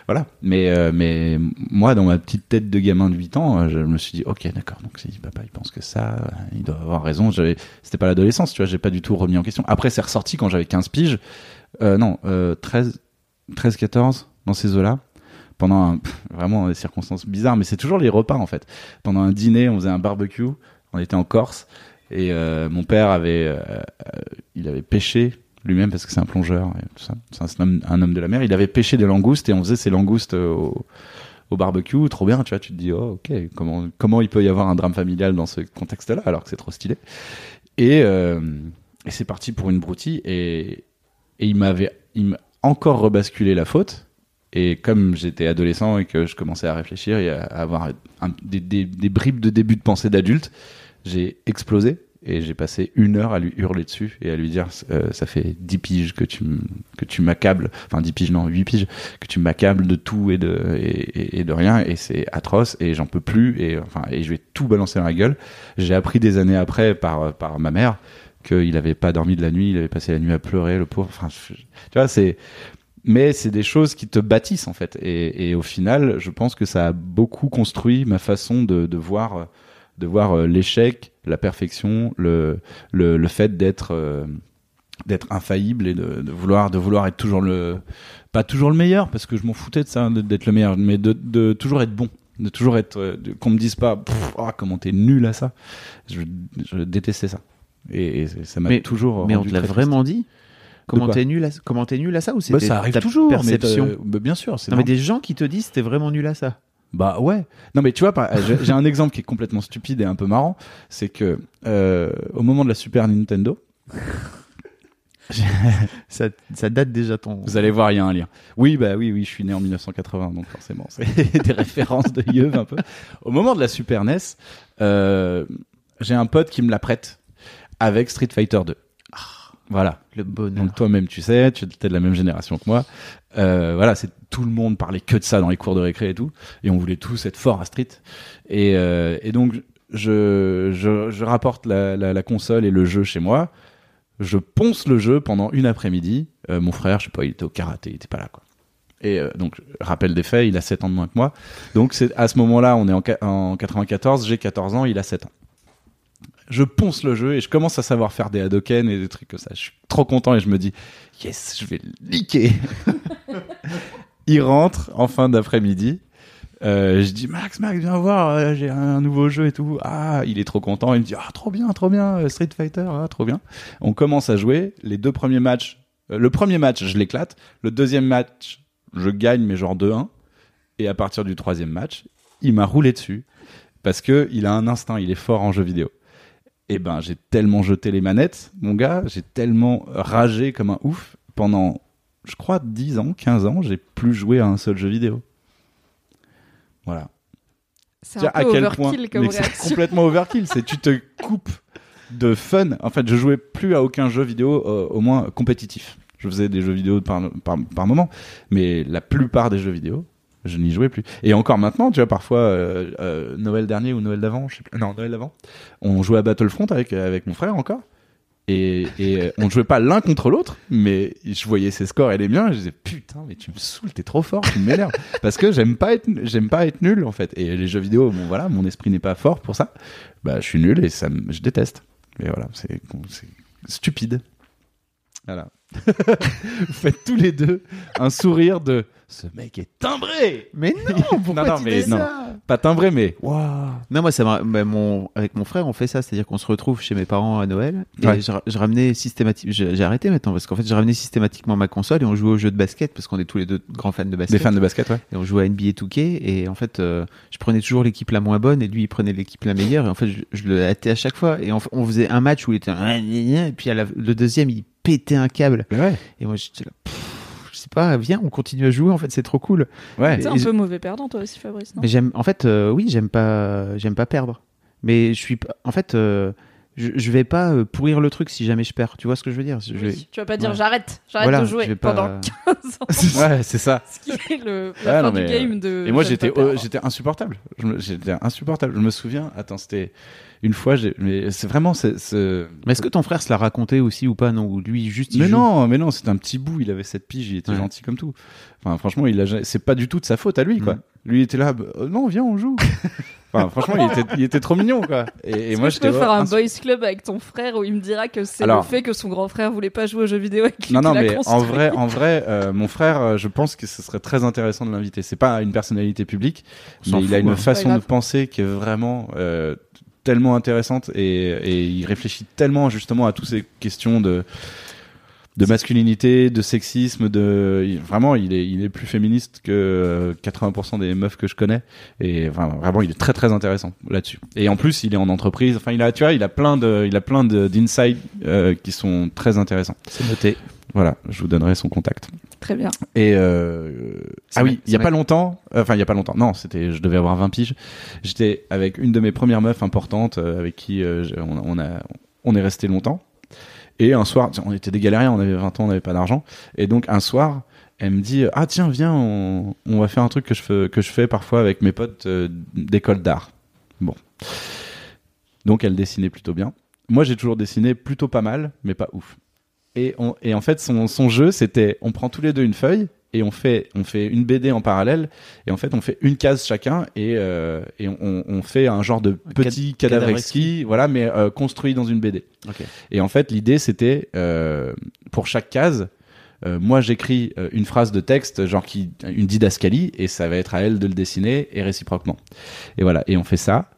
Speaker 3: voilà. Mais euh, mais moi, dans ma petite tête de gamin de 8 ans, euh, je me suis dit, ok, d'accord. Donc si papa il pense que ça, euh, il doit avoir raison. J'avais, c'était pas l'adolescence, tu vois. J'ai pas du tout remis en question. Après, c'est ressorti quand j'avais 15 piges. Euh, non, euh, 13, 13, 14 dans ces eaux-là. Pendant vraiment des circonstances bizarres, mais c'est toujours les repas en fait. Pendant un dîner, on faisait un barbecue. On était en Corse et euh, mon père avait, euh, il avait pêché lui-même parce que c'est un plongeur. C'est un, un homme de la mer. Il avait pêché des langoustes et on faisait ces langoustes au, au barbecue. Trop bien, tu vois. Tu te dis, oh, ok, comment, comment il peut y avoir un drame familial dans ce contexte-là alors que c'est trop stylé. Et, euh, et c'est parti pour une broutille et, et il m'avait encore rebasculé la faute. Et comme j'étais adolescent et que je commençais à réfléchir et à avoir des, des- des bribes de début de pensée d'adulte, j'ai explosé et j'ai passé une heure à lui hurler dessus et à lui dire euh, ça fait 10 piges que tu que tu m'accables enfin 10 piges non 8 piges que tu m'accables de tout et de et, et- de rien. Et c'est atroce et j'en peux plus. Et enfin et je vais tout balancer dans la gueule. J'ai appris des années après par par ma mère qu'il avait pas dormi de la nuit il avait passé la nuit à pleurer le pauvre. Enfin tu vois c'est mais c'est des choses qui te bâtissent en fait. Et, et au final je pense que ça a beaucoup construit ma façon de, de voir euh, de voir euh, l'échec la perfection le le, le fait d'être euh, d'être infaillible et de, de vouloir de vouloir être toujours le pas toujours le meilleur parce que je m'en foutais de ça d'être le meilleur mais de, de toujours être bon de toujours être euh, qu'on me dise pas ah, comment t'es nul à ça. Je, je détestais ça. Et, et ça m'a toujours
Speaker 2: Mais on te l'a vraiment dit Comment t'es nul à comment t'es nul à ça ou
Speaker 3: Bah,
Speaker 2: c'était
Speaker 3: ça arrive toujours
Speaker 2: perception
Speaker 3: mais, bah, bien sûr c'est
Speaker 2: Non mais des gens qui te disent t'es vraiment nul à ça.
Speaker 3: Bah ouais. Non mais tu vois, j'ai j'ai un exemple qui est complètement stupide et un peu marrant, c'est que euh, au moment de la Super Nintendo,
Speaker 2: Ça, ça date déjà ton.
Speaker 3: vous allez voir, il y a un lien. Oui, bah oui, oui, je suis né en 1980, donc forcément, c'est des références de Yeuve un peu. Au moment de la Super NES, euh, j'ai un pote qui me la prête avec Street Fighter 2. Voilà.
Speaker 2: Le bonheur.
Speaker 3: Donc toi-même, tu sais, tu es de la même génération que moi. Euh, voilà, c'est tout le monde parlait que de ça dans les cours de récré et tout, et on voulait tous être forts à Street. Et, euh, et donc je, je, je rapporte la, la, la console et le jeu chez moi. Je ponce le jeu pendant une après-midi. Euh, mon frère, je sais pas, il était au karaté, il était pas là quoi. Et euh, donc rappel des faits, il a 7 ans de moins que moi. Donc c'est à ce moment-là, on est en, en 94, j'ai 14 ans, il a 7 ans je ponce le jeu et je commence à savoir faire des Hadoken et des trucs comme ça. Je suis trop content et je me dis, yes, je vais le niquer. il rentre en fin d'après-midi. Euh, je dis Max, Max, viens voir, euh, j'ai un nouveau jeu et tout. Ah, il est trop content. Il me dit ah trop bien, trop bien, euh, Street Fighter, ah, trop bien. On commence à jouer. Les deux premiers matchs, le premier match, je l'éclate. Le deuxième match, je gagne, mais genre 2-1. Et à partir du troisième match, il m'a roulé dessus parce que il a un instinct, il est fort en jeu vidéo. Et ben, j'ai tellement jeté les manettes, mon gars, j'ai tellement ragé comme un ouf pendant, je crois, 10 ans, 15 ans, j'ai plus joué à un seul jeu vidéo. Voilà.
Speaker 1: C'est
Speaker 3: Tiens,
Speaker 1: un peu overkill comme
Speaker 3: mais c'est complètement overkill. C'est tu te coupes de fun. En fait, je jouais plus à aucun jeu vidéo, euh, au moins compétitif. Je faisais des jeux vidéo par, par, par moment, mais la plupart des jeux vidéo, je n'y jouais plus. Et encore maintenant, tu vois, parfois, euh, euh, Noël dernier ou Noël d'avant, je sais plus, non, Noël d'avant, on jouait à Battlefront avec, avec mon frère encore. Et, et euh, on ne jouait pas l'un contre l'autre, mais je voyais ses scores et les miens, et je disais putain, mais tu me saoules, t'es trop fort, tu m'énerves. Parce que j'aime pas être, j'aime pas être nul en fait. Et les jeux vidéo, bon voilà, mon esprit n'est pas fort pour ça. Bah, je suis nul et ça, je déteste. Mais voilà, c'est c'est stupide. Voilà. Vous faites tous les deux un sourire de ce mec est timbré.
Speaker 2: Mais non, pourquoi
Speaker 3: Non, non,
Speaker 2: tu
Speaker 3: mais
Speaker 2: dis
Speaker 3: non.
Speaker 2: ça
Speaker 3: Pas timbré, mais waouh.
Speaker 2: Non, moi, ça bah, mon, avec mon frère, on fait ça, c'est-à-dire qu'on se retrouve chez mes parents à Noël et
Speaker 3: Ouais.
Speaker 2: je, je ramenais systématiquement, j'ai arrêté maintenant parce qu'en fait, je ramenais systématiquement ma console et on jouait aux jeux de basket parce qu'on est tous les deux grands fans de basket.
Speaker 3: Des fans de basket, ouais.
Speaker 2: Et on jouait à NBA 2K et en fait, euh, je prenais toujours l'équipe la moins bonne et lui il prenait l'équipe la meilleure et en fait, je, je le hâtais à chaque fois et on faisait un match où il était un et puis à la- le deuxième il pétait un câble
Speaker 3: ouais.
Speaker 2: et moi j'étais là. pff, Je sais pas, viens, on continue à jouer. En fait, c'est trop cool.
Speaker 3: Ouais.
Speaker 1: T'es un peu mauvais perdant, toi aussi, Fabrice, non?
Speaker 2: Mais j'aime, en fait, euh, oui, j'aime pas, j'aime pas perdre. Mais je suis, en fait, euh, je, je vais pas euh, pourrir le truc si jamais je perds. Tu vois ce que je veux dire? Je vais-
Speaker 1: Oui, Tu vas pas dire
Speaker 2: Ouais.
Speaker 1: j'arrête, j'arrête
Speaker 2: Voilà,
Speaker 1: de jouer
Speaker 2: pas-
Speaker 1: pendant 15 ans.
Speaker 3: Ouais, c'est ça.
Speaker 1: Ce qui est le, la fin du
Speaker 3: mais,
Speaker 1: game de.
Speaker 3: Et moi, j'étais, euh, j'étais insupportable. Je me- J'étais insupportable. Je me souviens. Attends, c'était une fois. j'ai- Mais c'est vraiment. c'est- c'est-
Speaker 2: Mais est-ce que ton frère se l'a raconté aussi ou pas Non, ou lui juste. il
Speaker 3: Mais
Speaker 2: joue
Speaker 3: non, mais non, c'était un petit bout. Il avait cette pige. Il était
Speaker 2: Ouais.
Speaker 3: gentil comme tout. Enfin, franchement, il a. C'est pas du tout de sa faute à lui, quoi.
Speaker 2: Mm.
Speaker 3: Lui il était là. bah, euh, non, viens, on joue. enfin, franchement, il était, il était trop mignon, quoi. Et, et moi,
Speaker 1: je peux faire un boys club avec ton frère où il me dira que c'est le fait que son grand frère voulait pas jouer aux jeux vidéo avec lui
Speaker 3: Non, non, mais en vrai, en vrai, euh, mon frère, euh, je pense que ce serait très intéressant de l'inviter. C'est pas une personnalité publique, mais il a une
Speaker 2: hein.
Speaker 3: façon de penser qui est vraiment euh, tellement intéressante et, et il réfléchit tellement justement à toutes ces questions de de masculinité, de sexisme, de vraiment il est il est plus féministe que euh, 80% des meufs que je connais et vraiment il est très très intéressant là-dessus. Et en plus il est en entreprise, enfin il a tu vois il a plein de il a plein de d'insights euh, qui sont très intéressants.
Speaker 2: C'est noté.
Speaker 3: Voilà, je vous donnerai son contact.
Speaker 1: Très bien.
Speaker 3: Et euh, ah oui, il y a pas longtemps, euh, enfin il y a pas longtemps. Non, c'était je devais avoir 20 piges. J'étais avec une de mes premières meufs importantes euh, avec qui euh, on, on a on est resté longtemps. Et un soir, on était des galériens, on avait 20 ans, on n'avait pas d'argent. Et donc un soir, elle me dit "Ah tiens, viens, on, on va faire un truc que je fais que je fais parfois avec mes potes euh, d'école d'art." Bon. Donc elle dessinait plutôt bien. Moi, j'ai toujours dessiné plutôt pas mal, mais pas ouf. Et, on- et en fait, son, son jeu, c'était on prend tous les deux une feuille et on fait, on fait une BD en parallèle. Et en fait, on fait une case chacun et, euh, et on, on fait un genre de petit
Speaker 2: cad-
Speaker 3: cadavre exquis, voilà, mais euh, construit dans une BD. Et en fait, l'idée, c'était euh, pour chaque case. euh, moi, j'écris euh, une phrase de texte, genre qui, une didascalie, et ça va être à elle de le dessiner, et réciproquement. Et voilà, et on fait ça.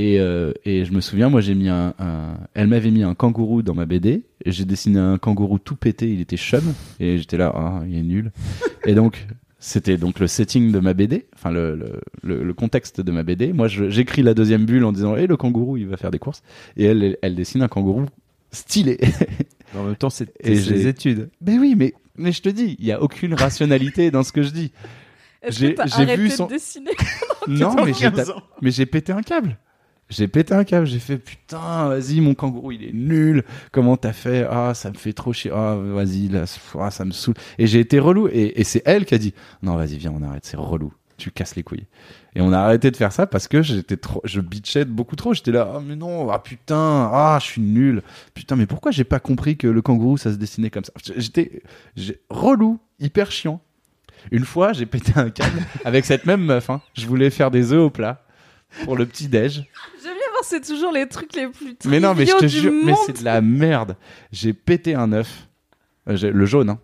Speaker 3: Et, euh, et je me souviens, moi, j'ai mis un, un- elle m'avait mis un kangourou dans ma BD. Et j'ai dessiné un kangourou tout pété, il était chum, et j'étais là, ah, il est nul. et donc, c'était donc le setting de ma BD, enfin le, le, le, le contexte de ma BD. Moi, j'écris la deuxième bulle en disant, hé, le kangourou, il va faire des courses. Et elle, elle, elle dessine un kangourou stylé.
Speaker 2: En même temps, c'est
Speaker 3: Et
Speaker 2: les études.
Speaker 3: mais oui, mais, mais je te dis, il y a aucune rationalité dans ce que je dis.
Speaker 1: Est-ce
Speaker 3: J'ai- vu son-
Speaker 1: de dessiner
Speaker 3: Non, mais j'ai
Speaker 2: 15
Speaker 3: ta-
Speaker 2: ans.
Speaker 3: mais j'ai pété un câble. J'ai pété un câble, j'ai fait putain, vas-y, mon kangourou, il est nul. Comment t'as fait? Ah, ça me fait trop chier. Ah, vas-y, là, ah, ça me saoule. Et j'ai été relou. Et, c'est elle qui a dit non, vas-y, viens, on arrête, c'est relou. Tu casses les couilles. Et on a arrêté de faire ça parce que j'étais trop, je bitchais beaucoup trop. J'étais là, ah, mais non, ah putain, ah, je suis nul. Putain, mais pourquoi j'ai pas compris que le kangourou, ça se dessinait comme ça? J'étais relou, hyper chiant. Une fois, j'ai pété un câble avec cette même meuf. hein. Je voulais faire des œufs au plat pour le petit déj.
Speaker 1: C'est toujours les trucs les plus
Speaker 3: Mais non, mais je te jure, mais c'est de la merde. J'ai pété un œuf, Euh, j'ai- le jaune, hein.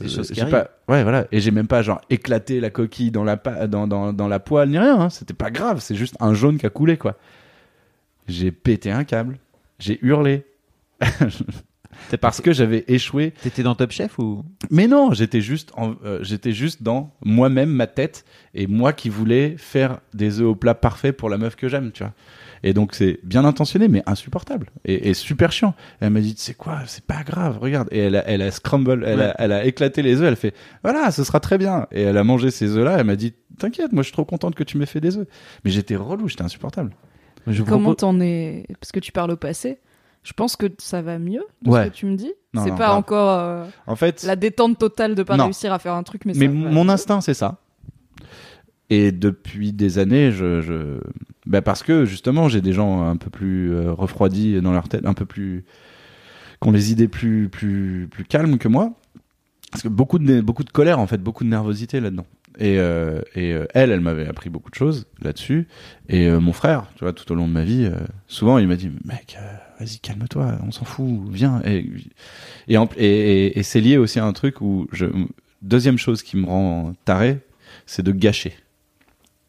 Speaker 2: Des choses qui
Speaker 3: j'ai
Speaker 2: arrivent.
Speaker 3: pas, ouais, voilà. Et j'ai même pas genre éclaté la coquille dans la pa- dans, dans, dans la poêle ni rien. hein. C'était pas grave. C'est juste un jaune qui a coulé quoi. J'ai pété un câble. J'ai hurlé. Parce que j'avais échoué.
Speaker 2: T'étais dans Top Chef ou?
Speaker 3: Mais non, j'étais juste, en- euh, j'étais juste dans moi-même, ma tête, et moi qui voulais faire des œufs au plat parfaits pour la meuf que j'aime, tu vois. Et donc c'est bien intentionné, mais insupportable et, et super chiant. Elle m'a dit, c'est quoi, c'est pas grave, regarde. Et elle a, elle a scramble, elle,
Speaker 2: Ouais.
Speaker 3: a, elle a éclaté les œufs. Elle fait, voilà, ce sera très bien. Et elle a mangé ces œufs-là. Elle m'a dit, t'inquiète, moi je suis trop contente que tu m'aies fait des œufs. Mais j'étais relou, j'étais insupportable.
Speaker 2: Je
Speaker 1: Comment
Speaker 2: propose-
Speaker 1: t'en es? Parce que tu parles au passé. Je pense que ça va mieux de
Speaker 3: Ouais.
Speaker 1: ce que tu me dis. C'est pas
Speaker 3: grave.
Speaker 1: encore euh,
Speaker 3: En fait,
Speaker 1: la détente totale de pas
Speaker 3: Non.
Speaker 1: réussir à faire un truc, mais,
Speaker 3: Mais
Speaker 1: ça va
Speaker 3: mon instinct, c'est ça. Et depuis des années, je, je... Bah parce que justement, j'ai des gens un peu plus euh, refroidis dans leur tête, un peu plus, qui ont les idées plus, plus, plus calmes que moi. Parce que beaucoup de, beaucoup de colère, en fait, beaucoup de nervosité là-dedans. Et, euh, et euh, elle, elle m'avait appris beaucoup de choses là-dessus. Et mon frère, tu vois, tout au long de ma vie, souvent, il m'a dit, mec, vas-y, calme-toi, on s'en fout, viens. Et, et, et- et c'est lié aussi à un truc où je, deuxième chose qui me rend taré, c'est de gâcher.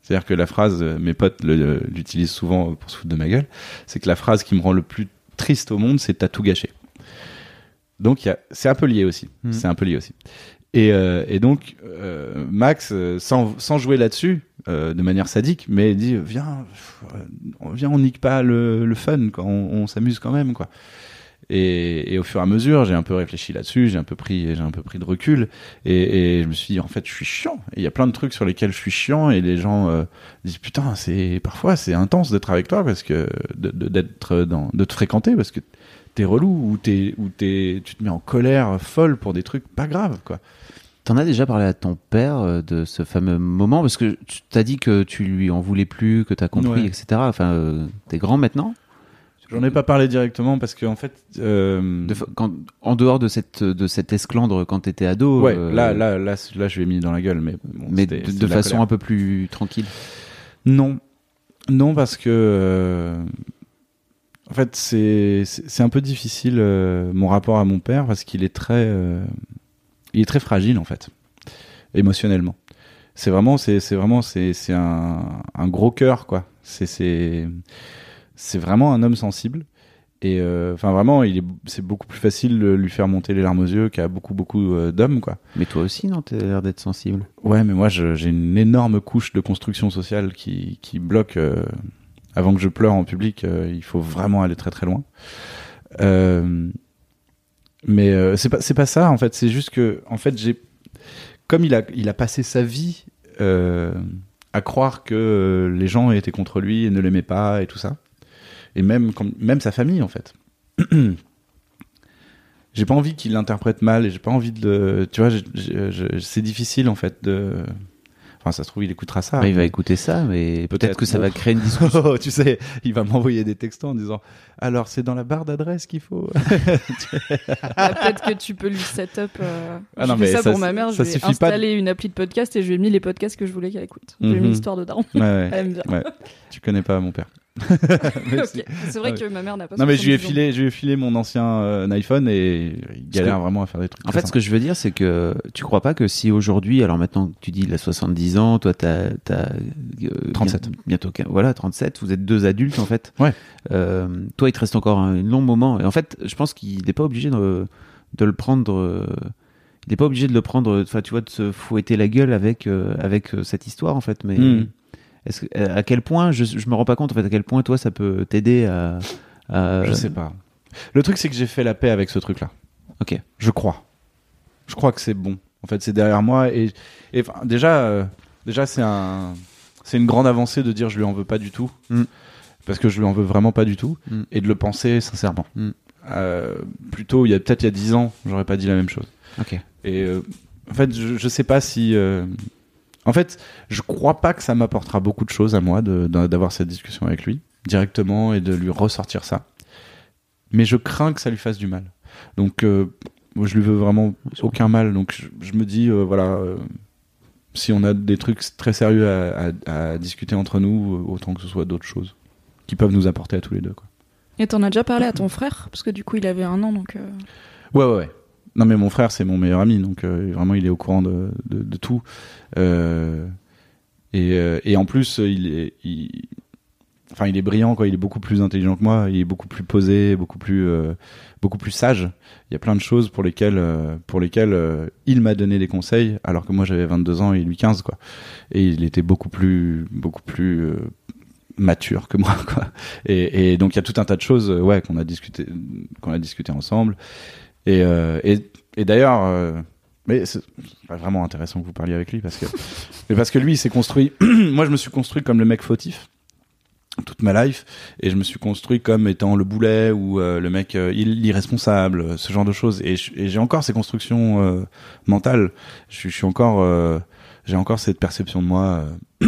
Speaker 3: C'est-à-dire que la phrase, euh, mes potes le- l'utilisent souvent pour se foutre de ma gueule, c'est que la phrase qui me rend le plus triste au monde, c'est t'as tout gâché. Donc il y a- c'est un peu lié aussi.
Speaker 2: Mhm.
Speaker 3: C'est un peu lié aussi. Et, euh, et donc euh, Max, euh, sans, sans jouer là-dessus, euh, de manière sadique, mais dit viens, euh, viens, on nique pas le, le fun, quoi. on, on s'amuse quand même, quoi. Et, et au fur et à mesure, j'ai un peu réfléchi là-dessus, j'ai un peu pris, j'ai un peu pris de recul, et, et je me suis dit en fait, je suis chiant. Il y a plein de trucs sur lesquels je suis chiant, et les gens euh, disent putain, c'est parfois c'est intense d'être avec toi parce que de, de- d'être dans, de te fréquenter parce que t'es relou ou t'es ou t'es, tu te mets en colère folle pour des trucs pas graves, quoi.
Speaker 2: T'en as déjà parlé à ton père euh, de ce fameux moment? Parce que tu t'as dit que tu lui en voulais plus, que t'as compris,
Speaker 3: Ouais.
Speaker 2: etc. Enfin, euh, t'es grand maintenant?
Speaker 3: J'en ai pas parlé directement parce que en fait, euh,
Speaker 2: De fa- quand, en dehors de cette de cette esclandre quand t'étais ado.
Speaker 3: ouais,
Speaker 2: euh,
Speaker 3: là, là, là, là, je lui ai mis dans la gueule, mais bon,
Speaker 2: mais de, façon
Speaker 3: colère.
Speaker 2: un peu plus tranquille.
Speaker 3: Non, non parce que euh, en fait c'est un peu difficile mon rapport à mon père parce qu'il est très il est très fragile en fait émotionnellement. C'est vraiment c'est c'est vraiment c'est c'est un un gros cœur quoi. C'est c'est c'est vraiment un homme sensible. Et euh, enfin vraiment, il est, c'est beaucoup plus facile de lui faire monter les larmes aux yeux qu'à beaucoup beaucoup euh, d'hommes quoi.
Speaker 2: Mais toi aussi, non T'as l'air d'être sensible.
Speaker 3: Ouais, mais moi, je- j'ai une énorme couche de construction sociale qui, qui bloque. euh, avant que je pleure en public, il faut vraiment aller très très loin. Euh, mais euh, c'est pas c'est pas ça en fait. C'est juste que en fait j'ai comme il a il a passé sa vie euh, à croire que les gens étaient contre lui et ne l'aimaient pas et tout ça. Et même quand- même sa famille en fait. j'ai pas envie qu'il l'interprète mal et j'ai pas envie de le tu vois j'ai- j'ai- j'ai- c'est difficile en fait de enfin ça se trouve il écoutera ça
Speaker 2: Bah, il va écouter ça, mais peut-être que ça
Speaker 3: Bon.
Speaker 2: va créer une discussion.
Speaker 3: Oh, tu sais, il va m'envoyer des textos en disant Alors, c'est dans la barre d'adresse qu'il faut.
Speaker 1: Ah, Peut-être que tu peux lui set up. Euh...
Speaker 3: Ah non,
Speaker 1: je fais
Speaker 3: mais
Speaker 1: ça,
Speaker 3: ça,
Speaker 1: pour ma mère.
Speaker 3: ça
Speaker 1: je lui ai
Speaker 3: de-
Speaker 1: installé une appli de podcast et je lui ai mis les podcasts que je voulais qu'elle écoute. Je lui ai
Speaker 3: Mhm.
Speaker 1: mis l'histoire de Daron.
Speaker 3: ouais, ouais. Tu connais pas mon père.
Speaker 1: C'est vrai
Speaker 3: Ah
Speaker 1: que ma mère n'a pas.
Speaker 3: Non, mais je lui ai
Speaker 1: 70 ans.
Speaker 3: filé, je lui ai filé mon ancien euh, iPhone et il galère
Speaker 2: que-
Speaker 3: vraiment à faire des trucs.
Speaker 2: En fait, ce que je veux dire, c'est que tu crois pas que si aujourd'hui, alors maintenant que tu dis il a 70 ans, toi t'as as,
Speaker 3: 37.
Speaker 2: bientôt quin- voilà 37, vous êtes deux adultes en fait.
Speaker 3: Ouais.
Speaker 2: Euh, toi, il te reste encore un long moment. Et en fait, je pense qu'il n'est pas obligé de, de le prendre. euh, il n'est pas obligé de le prendre. Enfin, tu vois, de se fouetter la gueule avec euh, avec euh, cette histoire en fait. Mais
Speaker 3: Mm.
Speaker 2: Est-ce que- à quel point je je me rends pas compte en fait à quel point toi ça peut t'aider à, à-
Speaker 3: Je sais pas. Le truc, c'est que j'ai fait la paix avec ce truc-là.
Speaker 2: Ok.
Speaker 3: Je crois. Je crois que c'est bon. En fait, c'est derrière moi et, et enfin, déjà, euh, déjà, c'est un, c'est une grande avancée de dire je lui en veux pas du tout,
Speaker 2: Mm.
Speaker 3: parce que je lui en veux vraiment pas du tout,
Speaker 2: Mm.
Speaker 3: et de le penser sincèrement.
Speaker 2: Mm.
Speaker 3: Euh, plutôt, il y a peut-être il y a dix ans, j'aurais pas dit la même chose.
Speaker 2: Ok.
Speaker 3: Et euh, en fait, je, je sais pas si. En fait, je crois pas que ça m'apportera beaucoup de choses à moi d'avoir cette discussion avec lui directement et de lui ressortir ça. Mais je crains que ça lui fasse du mal. Donc, euh, moi, je lui veux vraiment aucun mal. Donc, je, je me dis, euh, voilà, euh, si on a des trucs très sérieux à, à- à discuter entre nous, autant que ce soit d'autres choses qui peuvent nous apporter à tous les deux. Quoi.
Speaker 1: Et t'en as déjà parlé à ton frère? Parce que du coup, il avait un an, donc.
Speaker 3: Ouais, ouais, ouais. Non mais mon frère c'est mon meilleur ami, donc euh, vraiment il est au courant de, de, de tout. Euh, et, euh, et en plus il est, il, enfin il est brillant quoi, il est beaucoup plus intelligent que moi, il est beaucoup plus posé, beaucoup plus euh, beaucoup plus sage. Il y a plein de choses pour lesquelles euh, pour lesquelles euh, il m'a donné des conseils alors que moi j'avais 22 ans et lui 15 quoi. Et il était beaucoup plus beaucoup plus mature que moi quoi. Et, et donc il y a tout un tas de choses ouais qu'on a discuté qu'on a discuté ensemble. Et euh, et, et d'ailleurs euh, mais c'est vraiment intéressant que vous parliez avec lui parce que mais parce que lui il s'est construit moi je me suis construit comme le mec fautif toute ma life et je me suis construit comme étant le boulet ou euh, le mec euh, irresponsable ce genre de choses. Et j'ai encore ces constructions euh, mentales. Je, suis- je suis encore euh, j'ai encore cette perception de moi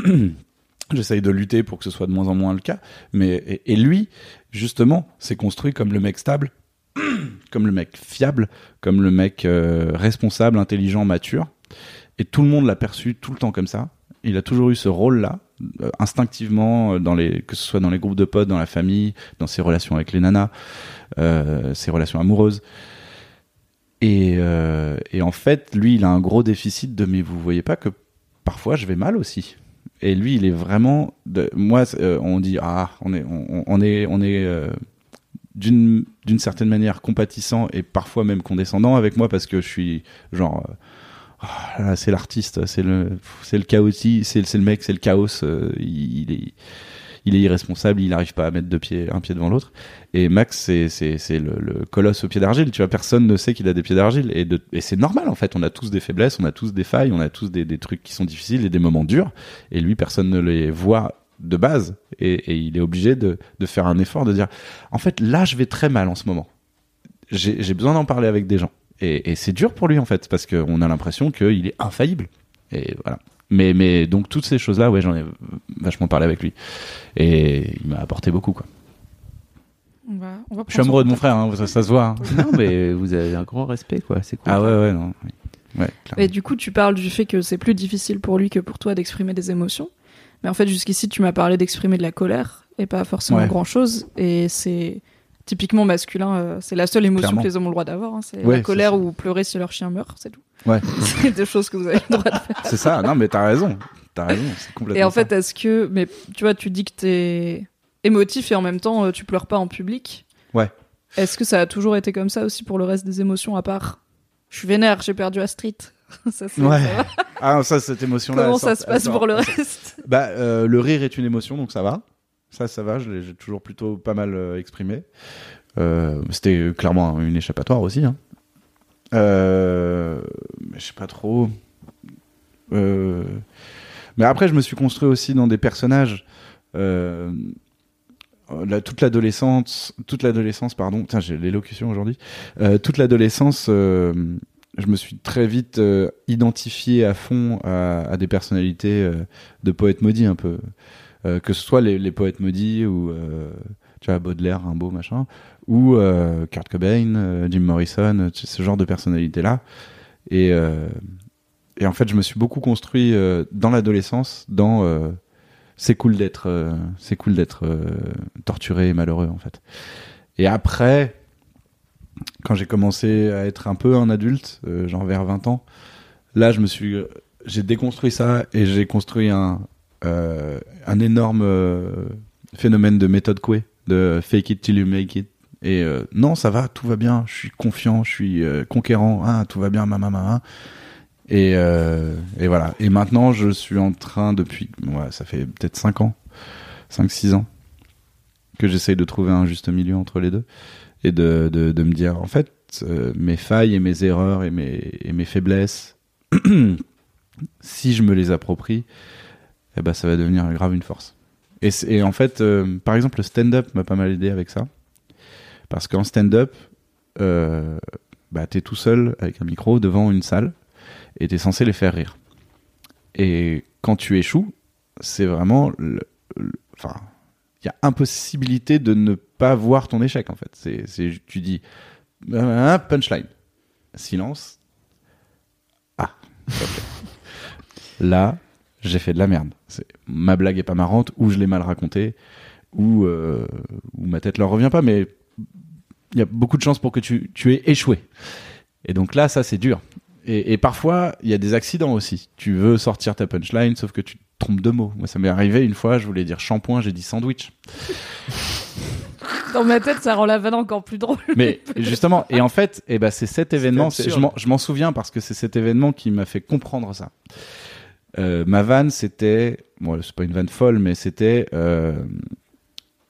Speaker 3: j'essaye de lutter pour que ce soit de moins en moins le cas. Mais et, et lui justement s'est construit comme le mec stable comme le mec fiable comme le mec euh, responsable intelligent mature. Et tout le monde l'a perçu tout le temps comme ça. Il a toujours eu ce rôle là euh, instinctivement euh, que ce soit dans les groupes de potes dans la famille dans ses relations avec les nanas ses relations amoureuses. Et, en fait lui il a un gros déficit de mais vous voyez pas que parfois je vais mal aussi. Et lui il est vraiment moi on dit ah on est on, est on est d'une certaine manière compatissant et parfois même condescendant avec moi parce que je suis genre euh, là, c'est l'artiste, c'est le, c'est le chaotique, c'est le mec, c'est le chaos. euh, il, est, il est irresponsable, il n'arrive pas à mettre deux pieds, un pied devant l'autre. Et Max, c'est, le, le colosse au pied d'argile. Tu vois, personne ne sait qu'il a des pieds d'argile. Et, de, et c'est normal, en fait. On a tous des faiblesses, on a tous des failles, on a tous des, des trucs qui sont difficiles et des moments durs. Et lui, personne ne les voit de base. Et, et il est obligé de, de faire un effort de dire, en fait, là, je vais très mal en ce moment. J'ai, besoin d'en parler avec des gens. Et, et c'est dur pour lui en fait, parce qu'on a l'impression qu'il est infaillible. Et voilà. Mais, mais donc toutes ces choses-là, ouais, j'en ai vachement parlé avec lui. Et il m'a apporté beaucoup, quoi.
Speaker 1: On va, on va
Speaker 3: Je suis amoureux de mon frère, hein, ça, ça se voit. hein.
Speaker 2: non, mais vous avez un grand respect, quoi. C'est cool.
Speaker 3: Ah ouais, ouais, non. oui. Ouais, clairement.
Speaker 1: Et du coup, tu parles du fait que c'est plus difficile pour lui que pour toi d'exprimer des émotions. Mais en fait, jusqu'ici, tu m'as parlé d'exprimer de la colère et pas forcément
Speaker 3: Ouais.
Speaker 1: grand chose. Et c'est typiquement masculin. euh, c'est la seule émotion
Speaker 3: Clairement.
Speaker 1: que les hommes ont le droit d'avoir. hein. C'est
Speaker 3: Ouais,
Speaker 1: la colère ou pleurer si leur chien meurt, c'est tout.
Speaker 3: Ouais,
Speaker 1: C'est des choses que vous avez le droit de faire.
Speaker 3: c'est ça. Non, mais t'as raison. T'as raison. C'est complètement
Speaker 1: Et en fait, est-ce que. Mais tu vois, tu dis que t'es émotif et en même temps, euh, tu pleures pas en public.
Speaker 3: Ouais.
Speaker 1: Est-ce que ça a toujours été comme ça aussi pour le reste des émotions, à part. Je suis vénère, j'ai perdu Astrid. ça, c'est-
Speaker 3: Ouais.
Speaker 1: ça.
Speaker 3: Ah, ça, cette émotion-là.
Speaker 1: Comment ça
Speaker 3: sort-
Speaker 1: se passe pour le reste?
Speaker 3: Bah, euh, le rire est une émotion, donc ça va. Ça, ça va. Je l'ai toujours plutôt pas mal euh, exprimé. Euh, C'était clairement une échappatoire aussi. Hein. Mais je sais pas trop. Mais après, je me suis construit aussi dans des personnages. La- toute l'adolescence, toute l'adolescence, pardon. Tiens, j'ai l'élocution aujourd'hui. Toute l'adolescence, je me suis très vite euh, identifié à fond à, des personnalités euh, de poètes maudits un peu, Euh, que ce soit les, poètes maudits ou tu Baudelaire, Rimbaud, machin, ou Kurt Cobain, Jim Morrison, ce genre de personnalités là. Et et en fait, je me suis beaucoup construit dans l'adolescence, dans c'est cool d'être c'est cool d'être torturé et malheureux en fait. Et après, quand j'ai commencé à être un peu un adulte, euh, genre vers 20 ans, là je me suis j'ai déconstruit ça et j'ai construit un euh, un énorme euh, phénomène de méthode Coué, de fake it till you make it. Et euh, non, ça va, tout va bien, je suis confiant, je suis euh, conquérant, ah, tout va bien, maman, maman. Et, euh, et voilà. Et maintenant, je suis en train, depuis, ça fait peut-être 5 ans, 5-6 ans, que j'essaye de trouver un juste milieu entre les deux. De, de, me dire, en fait, euh, mes failles et mes erreurs et mes, et mes faiblesses, si je me les approprie, eh ben, ça va devenir grave une force. Et, et en fait, euh, par exemple, le stand-up m'a pas mal aidé avec ça. Parce qu'en stand-up, euh, bah, t'es tout seul avec un micro devant une salle et t'es censé les faire rire. Et quand tu échoues, c'est vraiment. Enfin, il y a impossibilité de ne pas voir ton échec en fait. C'est, tu dis ah, punchline, silence. Ah, là, j'ai fait de la merde. C'est, ma blague est pas marrante, ou je l'ai mal racontée, ou, euh, ou ma tête leur revient pas, mais il y a beaucoup de chances pour que tu, tu aies échoué. Et donc là, ça c'est dur. Et, et parfois, il y a des accidents aussi. Tu veux sortir ta punchline, sauf que tu te trompes de mots. Moi, ça m'est arrivé une fois, je voulais dire shampoing, j'ai dit sandwich.
Speaker 1: Dans ma tête, ça rend la vanne encore plus drôle.
Speaker 3: Mais justement, et en fait, eh ben, c'est cet événement, je m'en- je m'en souviens parce que c'est cet événement qui m'a fait comprendre ça. Euh, ma vanne, c'était, bon, c'est pas une vanne folle, mais c'était, euh,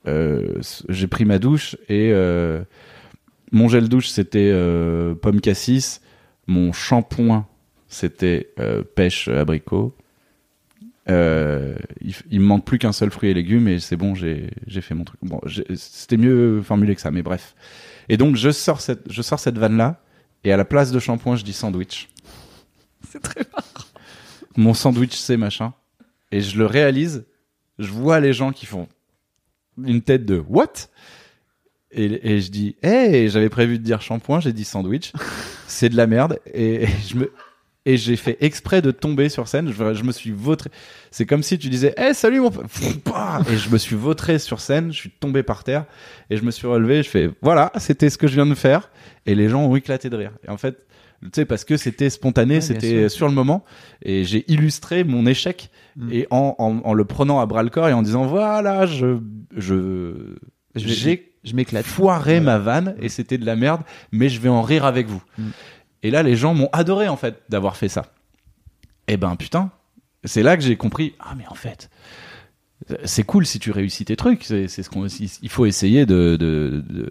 Speaker 3: euh, j'ai pris ma douche et euh, mon gel douche c'était euh, pomme cassis, mon shampoing c'était euh, pêche abricot. Euh, il, me manque plus qu'un seul fruit et légumes et c'est bon, j'ai j'ai fait mon truc. Bon, c'était mieux formulé que ça, mais bref. Et donc je sors cette, je sors cette vanne là et à la place de shampoing, je dis sandwich.
Speaker 1: C'est très marrant.
Speaker 3: Mon sandwich c'est machin et je le réalise. Je vois les gens qui font une tête de what? Et, et je dis hey j'avais prévu de dire shampoing, j'ai dit sandwich. c'est de la merde et, et je me et j'ai fait exprès de tomber sur scène. Je, je me suis vautré. C'est comme si tu disais, hey, salut mon Et je me suis vautré sur scène. Je suis tombé par terre et je me suis relevé. Je fais, voilà, c'était ce que je viens de faire. Et les gens ont éclaté de rire. Et en fait, tu sais, parce que c'était spontané,
Speaker 2: Ouais,
Speaker 3: c'était sur le moment. Et j'ai illustré mon échec
Speaker 2: Mm.
Speaker 3: et en, en, en le prenant à bras le corps et en disant, voilà, je, je, j'ai
Speaker 2: Je m'éclate.
Speaker 3: foiré ma vanne et c'était de la merde, mais je vais en rire avec vous.
Speaker 2: Mm.
Speaker 3: Et là, les gens m'ont adoré en fait d'avoir fait ça. Et ben putain, c'est là que j'ai compris. Ah mais en fait, c'est cool si tu réussis tes trucs. C'est ce qu'on il faut essayer de de, de,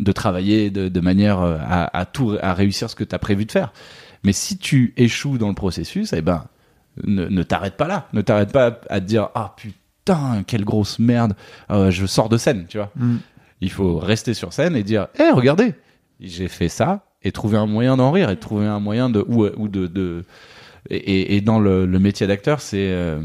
Speaker 3: de travailler de, de manière euh, à, à tout à réussir ce que tu as prévu de faire. Mais si tu échoues dans le processus, eh ben ne, ne t'arrête pas là. Ne t'arrête pas à te dire ah putain quelle grosse merde. Euh, je sors de scène, tu vois.
Speaker 2: Mm.
Speaker 3: Il faut rester sur scène et dire hé regardez j'ai fait ça et trouver un moyen d'en rire et trouver un moyen de ou, ou de, de et, dans le, le métier d'acteur c'est euh,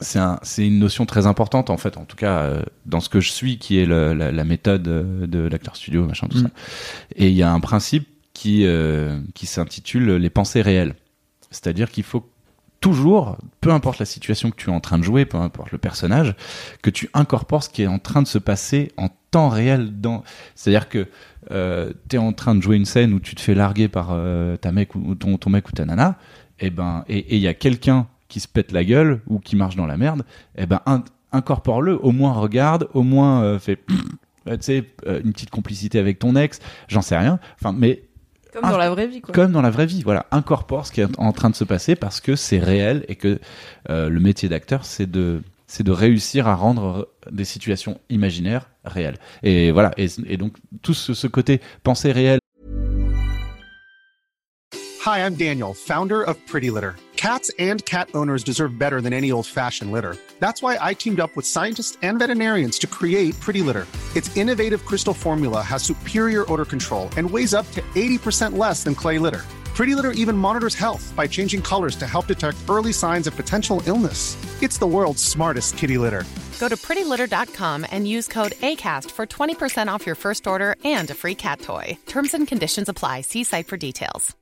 Speaker 3: c'est un, une notion très importante en fait en tout cas euh, dans ce que je suis qui est le- la, la méthode euh, de l'acteur studio machin tout
Speaker 2: Mm.
Speaker 3: ça et il y a un principe qui euh, qui s'intitule les pensées réelles c'est-à-dire qu'il faut toujours, peu importe la situation que tu es en train de jouer, peu importe le personnage, que tu incorpores ce qui est en train de se passer en temps réel. Dans... C'est-à-dire que euh, tu es en train de jouer une scène où tu te fais larguer par euh, ta mec ou ton, ton mec ou ta nana, et ben et il y a quelqu'un qui se pète la gueule ou qui marche dans la merde, et ben in- incorpore-le, au moins regarde, au moins euh, fais euh, tu sais euh, une petite complicité avec ton ex, j'en sais rien. Enfin mais
Speaker 1: Comme dans la vraie vie, quoi.
Speaker 3: comme dans la vraie vie. Voilà, incorpore ce qui est en train de se passer parce que c'est réel et que le métier d'acteur, c'est de c'est de réussir à rendre des situations imaginaires réelles. Et voilà, et, donc tout ce, ce côté pensée réelle
Speaker 4: Hi, I'm Daniel, founder of Pretty Litter. Cats and cat owners deserve better than any old fashioned litter. That's why I teamed up with scientists and veterinarians to create Pretty Litter. Its innovative crystal formula has superior odor control and weighs up to 80% less than clay litter. Pretty Litter even monitors health by changing colors to help detect early signs of potential illness. It's the world's smartest kitty litter.
Speaker 5: Go to prettylitter.com and use code ACAST for 20% off your first order and a free cat toy. Terms and conditions apply. See site for details.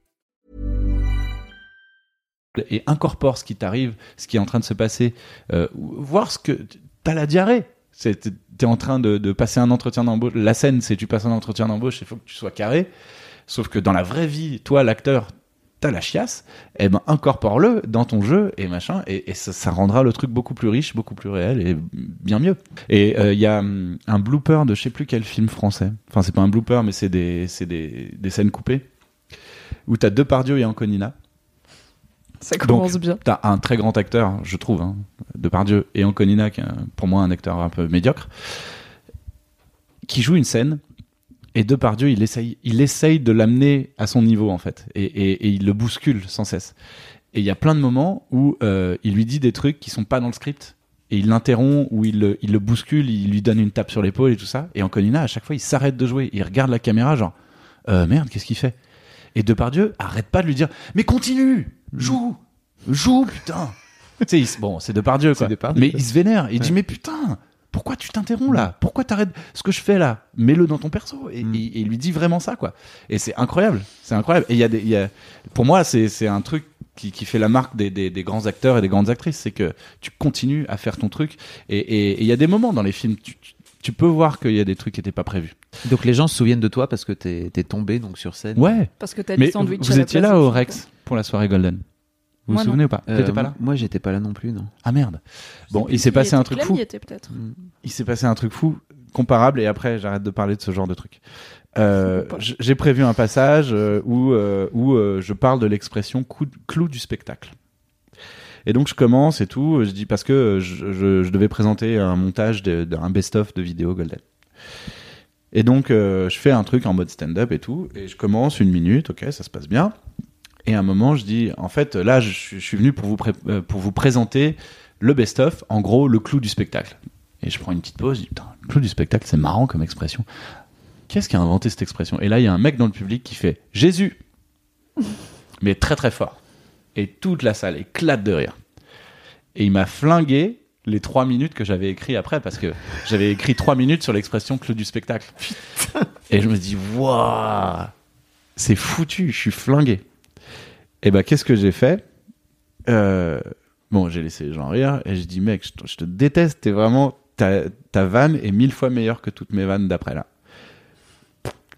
Speaker 3: et incorpore ce qui t'arrive, ce qui est en train de se passer, euh, voir ce que t'as la diarrhée. C'est t'es- t'es en train de, de passer un entretien d'embauche. La scène, c'est tu passes un entretien d'embauche, il faut que tu sois carré. Sauf que dans la vraie vie, toi, l'acteur, t'as la chiasse. Eh ben, incorpore-le dans ton jeu et machin, et, et ça, ça rendra le truc beaucoup plus riche, beaucoup plus réel et bien mieux. Et euh, il y a hum, un blooper de je sais plus quel film français. Enfin, c'est pas un blooper, mais c'est des, des, des scènes coupées où t'as Depardieu et Anconina.
Speaker 1: Ça commence bien.
Speaker 3: T'as un très grand acteur, je trouve, hein, Depardieu et Anconina, qui est pour moi un acteur un peu médiocre, qui joue une scène. Et Depardieu, il essaye, il essaye de l'amener à son niveau, en fait. Et, et- et il le bouscule sans cesse. Et il y a plein de moments où euh, il lui dit des trucs qui sont pas dans le script. Et il l'interrompt, ou il, le- il le bouscule, il lui donne une tape sur l'épaule et tout ça. Et Anconina, à chaque fois, il s'arrête de jouer. Il regarde la caméra, genre, euh, merde, qu'est-ce qu'il fait? Et Depardieu arrête pas de lui dire, mais continue Joue Joue, putain bon, c'est Depardieu, quoi.
Speaker 2: Depardieu,
Speaker 3: Mais il se vénère. Il dit, mais putain pourquoi tu t'interromps là? Pourquoi t'arrêtes ce que je fais là? Mets-le dans ton perso et,
Speaker 2: Mm.
Speaker 3: et- et il lui dit vraiment ça quoi. Et c'est incroyable, c'est incroyable. Et il y a des, il y a, pour moi c'est c'est un truc qui, qui fait la marque des, des, des grands acteurs et des grandes actrices, c'est que tu continues à faire ton truc. Et il y a des moments dans les films, tu, tu- tu peux voir qu'il y a des trucs qui étaient pas prévus.
Speaker 2: Donc les gens se souviennent de toi parce que t'es es tombé donc sur scène.
Speaker 3: Ouais.
Speaker 1: Parce que t'as des sandwichs
Speaker 3: vous
Speaker 1: à la
Speaker 3: étiez
Speaker 1: place
Speaker 3: là au. Rex pour la soirée Golden. Vous vous
Speaker 1: non.
Speaker 3: souvenez ou pas
Speaker 2: Euh,
Speaker 3: T'étais pas là
Speaker 2: Moi j'étais pas là non plus non.
Speaker 3: Ah merde. Bon, il s'est passé un truc fou.
Speaker 1: était peut-être.
Speaker 3: il s'est passé un truc fou comparable et après j'arrête de parler de ce genre de truc. Euh, J'ai prévu un passage euh, où, euh, où euh, je parle de l'expression clou du spectacle. Et donc je commence et tout, je dis parce que euh, je, je- je devais présenter un montage d'un best-of de vidéo Golden. Et donc euh, je fais un truc en mode stand-up et tout, et je commence une minute, ok, ça se passe bien. Et à un moment je dis, en fait là je, suis- je suis venu pour vous, euh, pour vous présenter le best-of, en gros le clou du spectacle. Et je prends une petite pause, je dis, putain, le clou du spectacle, c'est marrant comme expression. Qu'est-ce qui a inventé cette expression? Et là, il y a un mec dans le public qui fait Jésus Mais très très fort. Et toute la salle éclate de rire. Et il m'a flingué les trois minutes que j'avais écrit après, parce que j'avais écrit trois minutes sur l'expression clou du spectacle. Et je me dis, waouh C'est foutu, je suis flingué. Et ben, qu'est-ce que j'ai fait? Euh, Bon, j'ai laissé les gens rire et je dis, mec, je te, je te déteste, t'es vraiment. Ta, ta vanne est mille fois meilleure que toutes mes vannes d'après là.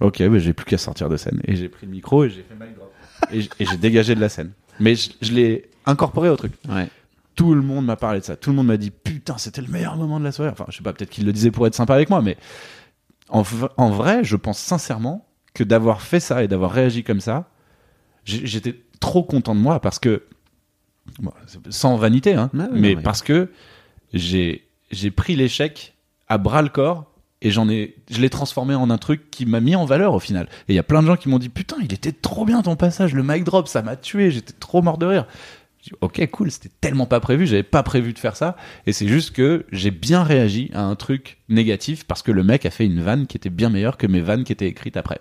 Speaker 3: Ok, ben j'ai plus qu'à sortir de scène. Et j'ai pris le micro et j'ai fait mic drop. Et j'ai dégagé de la scène. Mais je, je l'ai incorporé au truc.
Speaker 2: Ouais.
Speaker 3: Tout le monde m'a parlé de ça. Tout le monde m'a dit, putain, c'était le meilleur moment de la soirée. Enfin, je sais pas, peut-être qu'il le disait pour être sympa avec moi, mais en, en vrai, je pense sincèrement que d'avoir fait ça et d'avoir réagi comme ça, j'étais trop content de moi parce que, bon, sans vanité, hein, mais
Speaker 2: non,
Speaker 3: parce que j'ai pris l'échec à bras le corps et j'en ai je l'ai transformé en un truc qui m'a mis en valeur au final. Et il y a plein de gens qui m'ont dit putain il était trop bien ton passage le mic drop ça m'a tué j'étais trop mort de rire. Dit, ok cool c'était tellement pas prévu j'avais pas prévu de faire ça. Et c'est juste que j'ai bien réagi à un truc négatif parce que le mec a fait une vanne qui était bien meilleure que mes vannes qui étaient écrites après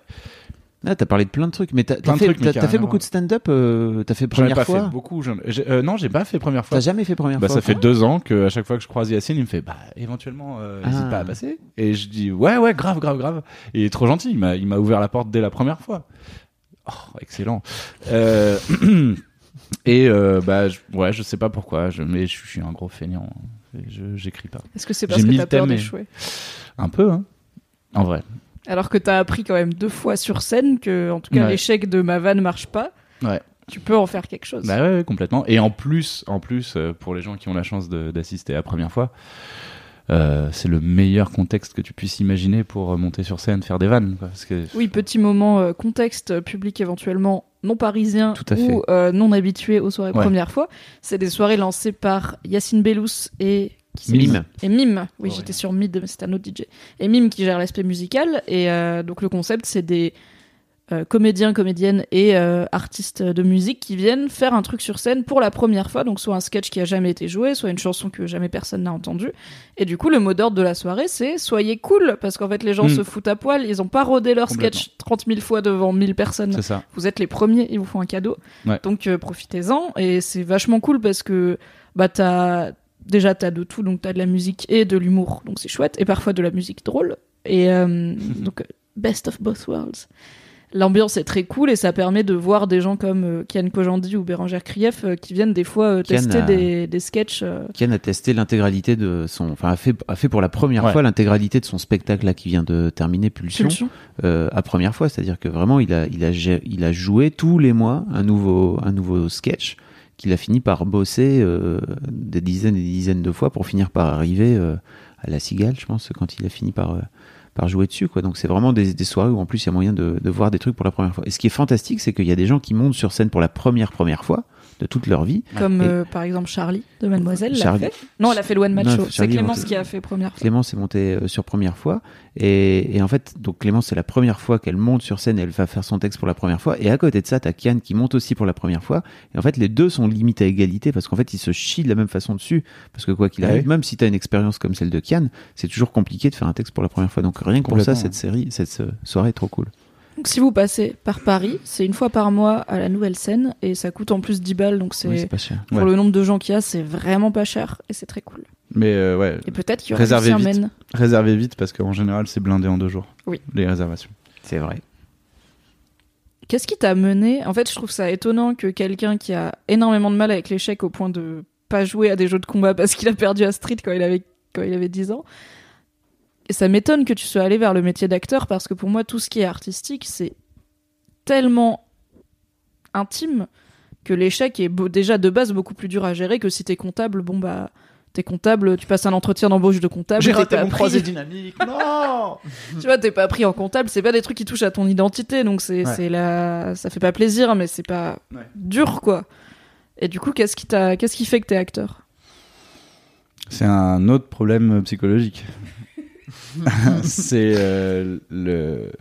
Speaker 2: Ah, t'as parlé de plein de trucs, mais t'as fait,
Speaker 3: trucs,
Speaker 2: beaucoup de stand-up. euh, t'as fait première
Speaker 3: pas
Speaker 2: fois.
Speaker 3: fait beaucoup euh, non j'ai pas fait première fois
Speaker 2: T'as jamais fait première
Speaker 3: Bah,
Speaker 2: fois.
Speaker 3: ça fait deux ans que à chaque fois que je croise Yacine, il me fait bah éventuellement euh, n'hésite
Speaker 2: Ah.
Speaker 3: pas à passer. Et je dis ouais ouais grave grave grave. Et il est trop gentil, il m'a ouvert la porte dès la première fois. Oh excellent. Euh, et euh, bah je, ouais je sais pas pourquoi, je, mais je, suis un gros feignant. Je j'écris pas.
Speaker 1: Est-ce que c'est parce que t'as peur
Speaker 3: et-
Speaker 1: d'échouer?
Speaker 3: Un peu hein. En vrai.
Speaker 1: Alors que t'as appris quand même deux fois sur scène que, en tout cas,
Speaker 3: Ouais.
Speaker 1: l'échec de ma vanne marche pas.
Speaker 3: Ouais.
Speaker 1: Tu peux en faire quelque chose.
Speaker 3: Bah ouais, complètement. Et en plus, en plus, euh, pour les gens qui ont la chance d'assister à la première fois, euh, c'est le meilleur contexte que tu puisses imaginer pour euh, monter sur scène, faire des vannes. quoi. Parce que
Speaker 1: Oui, petit moment euh, contexte public éventuellement non parisien ou euh, non habitué aux soirées
Speaker 3: Ouais.
Speaker 1: première fois. C'est des soirées lancées par Yacine Bellous et qui
Speaker 2: Mime.
Speaker 1: Et Mime, oui,
Speaker 3: Ouais.
Speaker 1: j'étais sur Mid, mais c'est un autre DJ. Et Mime qui gère l'aspect musical. Et euh, donc le concept, c'est des euh, comédiens, comédiennes et euh, artistes de musique qui viennent faire un truc sur scène pour la première fois. Donc soit un sketch qui a jamais été joué, soit une chanson que jamais personne n'a entendue. Et du coup, le mot d'ordre de la soirée, c'est soyez cool, parce qu'en fait, les gens
Speaker 3: Mm.
Speaker 1: se foutent à poil. Ils ont pas rodé leur sketch 30 000 fois devant 1000 personnes
Speaker 3: c'est ça.
Speaker 1: vous êtes les premiers, ils vous font un cadeau.
Speaker 3: Ouais.
Speaker 1: Donc euh, profitez-en et c'est vachement cool parce que bah t'as déjà t'as de tout donc t'as de la musique et de l'humour donc c'est chouette et parfois de la musique drôle et euh, donc best of both worlds. L'ambiance est très cool et ça permet de voir des gens comme euh, Kian Kojandi ou Bérangère Krief euh, qui viennent des fois euh, tester
Speaker 2: a-
Speaker 1: des, des sketchs. euh,
Speaker 2: Kian a testé l'intégralité de son, enfin a fait, a fait pour la première
Speaker 3: Ouais.
Speaker 2: fois l'intégralité de son spectacle là qui vient de terminer Pulsion,
Speaker 1: Pulsion.
Speaker 2: euh, à première fois, c'est-à-dire que vraiment il a, il a, il a joué tous les mois un nouveau, un nouveau sketch qu'il a fini par bosser euh, des dizaines et des dizaines de fois pour finir par arriver euh, à la cigale, je pense, quand il a fini par euh, par jouer dessus quoi. Donc c'est vraiment des, des soirées où en plus il y a moyen de, de voir des trucs pour la première fois. Et ce qui est fantastique c'est qu'il y a des gens qui montent sur scène pour la première première fois de toute leur vie
Speaker 1: Comme euh, par exemple Charlie de Mademoiselle. l'a
Speaker 2: Charlie-
Speaker 1: fait. Non, elle a fait le One Man Show. C'est Clémence qui a fait première fois.
Speaker 2: Clémence est montée euh, sur première fois et, et en fait donc Clémence c'est la première fois qu'elle monte sur scène et elle va faire son texte pour la première fois et à côté de ça t'as Kian qui monte aussi pour la première fois et en fait les deux sont limite à égalité parce qu'en fait ils se chient de la même façon dessus parce que quoi qu'il
Speaker 3: Ah
Speaker 2: arrive même si t'as une expérience comme celle de Kian c'est toujours compliqué de faire un texte pour la première fois donc rien que pour ça cette série cette euh, soirée est trop cool
Speaker 1: Donc si vous passez par Paris, c'est une fois par mois à la nouvelle scène et ça coûte en plus 10 balles donc c'est
Speaker 2: oui pas cher
Speaker 1: pour
Speaker 3: Ouais.
Speaker 1: le nombre de gens qu'il y a, c'est vraiment pas cher et c'est très cool.
Speaker 3: Mais euh, ouais,
Speaker 1: Et peut-être qu'il y aura
Speaker 3: Réservez vite. Réservez vite parce qu'en général c'est blindé en deux jours.
Speaker 1: Oui.
Speaker 3: Les réservations.
Speaker 2: c'est vrai
Speaker 1: Qu'est-ce qui t'a mené? En fait, je trouve ça étonnant que quelqu'un qui a énormément de mal avec l'échec au point de pas jouer à des jeux de combat parce qu'il a perdu à Street quand il avait quand il avait 10 ans Et ça m'étonne que tu sois allé vers le métier d'acteur parce que pour moi, tout ce qui est artistique, c'est tellement intime que l'échec est beau- déjà de base beaucoup plus dur à gérer que si t'es comptable. Bon, bah, t'es comptable, tu passes un entretien d'embauche de comptable. t'es pas pris.
Speaker 3: dynamique. Non.
Speaker 1: tu vois, t'es pas pris en comptable, c'est pas des trucs qui touchent à ton identité, donc c'est
Speaker 3: Ouais.
Speaker 1: c'est la, ça fait pas plaisir, mais c'est pas
Speaker 3: Ouais.
Speaker 1: dur quoi. Et du coup, qu'est-ce qui t'a, qu'est-ce qui fait que t'es acteur?
Speaker 3: C'est un autre problème psychologique. c'est euh,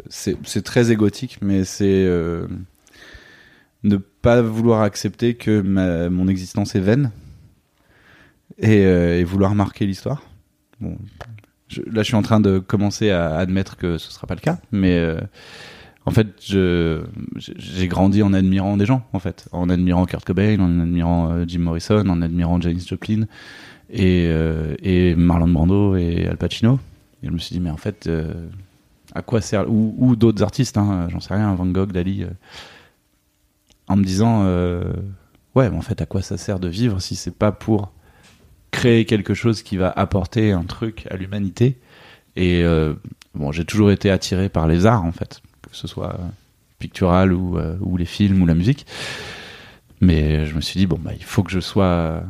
Speaker 3: c'est très égotique, mais c'est euh, ne pas vouloir accepter que mon existence est vaine et, euh, vouloir marquer l'histoire. Bon, là, je suis en train de commencer à admettre que ce sera pas le cas, mais en fait, j'ai- grandi en admirant des gens, en fait, en admirant Kurt Cobain, en admirant Jim Morrison, en admirant Janis Joplin et, et Marlon Brando et Al Pacino. Et je me suis dit, mais en fait, euh, à quoi sert. Ou, d'autres artistes, hein, j'en sais rien, Van Gogh, Dali. euh, en me disant, euh, ouais, mais en fait, à quoi ça sert de vivre si c'est pas pour créer quelque chose qui va apporter un truc à l'humanité? Et bon, j'ai toujours été attiré par les arts, en fait, que ce soit pictural ou, ou les films ou la musique. Mais je me suis dit, bon, bah, il faut que je sois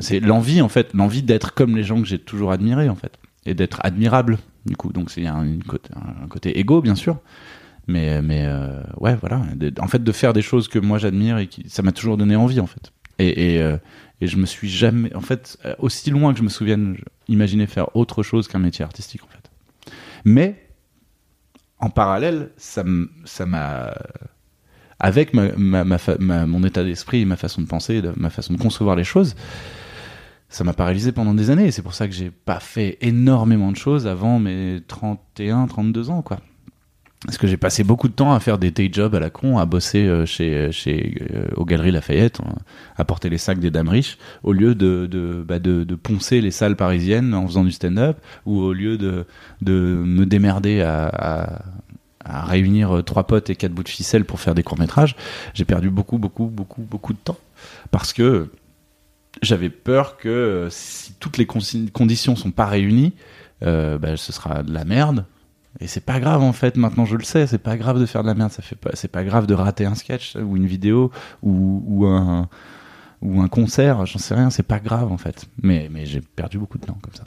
Speaker 3: c'est l'envie en fait l'envie d'être comme les gens que j'ai toujours admirés en fait et d'être admirable du coup. Donc c'est un, un côté égo bien sûr. Mais mais euh, ouais voilà. En fait de faire des choses que moi j'admire et qui ça m'a toujours donné envie en fait. Et et, euh, je me suis jamais en fait euh, aussi loin que je me souvienne imaginer faire autre chose qu'un métier artistique en fait. Mais en parallèle ça ça m'a avec ma- mon état d'esprit, ma façon de penser, de- ma façon de concevoir les choses, ça m'a paralysé pendant des années. C'est pour ça que j'ai pas fait énormément de choses avant mes 31, 32 ans, quoi. Parce que j'ai passé beaucoup de temps à faire des day jobs à la con, à bosser euh, chez, chez, euh, aux Galeries Lafayette, euh, à porter les sacs des dames riches, au lieu bah, de, de poncer les salles parisiennes en faisant du stand-up, ou au lieu de, de me démerder à, à, réunir euh, trois potes et quatre bouts de ficelle pour faire des courts-métrages. J'ai perdu beaucoup, beaucoup, beaucoup, beaucoup de temps. Parce que j'avais peur que euh, si toutes les conditions sont pas réunies, euh, bah, ce sera de la merde. Et c'est pas grave en fait, maintenant je le sais, c'est pas grave de faire de la merde, ça fait pas, c'est pas grave de rater un sketch ou une vidéo ou, ou un ou un concert, j'en sais rien, c'est pas grave en fait. Mais mais j'ai perdu beaucoup de temps comme ça.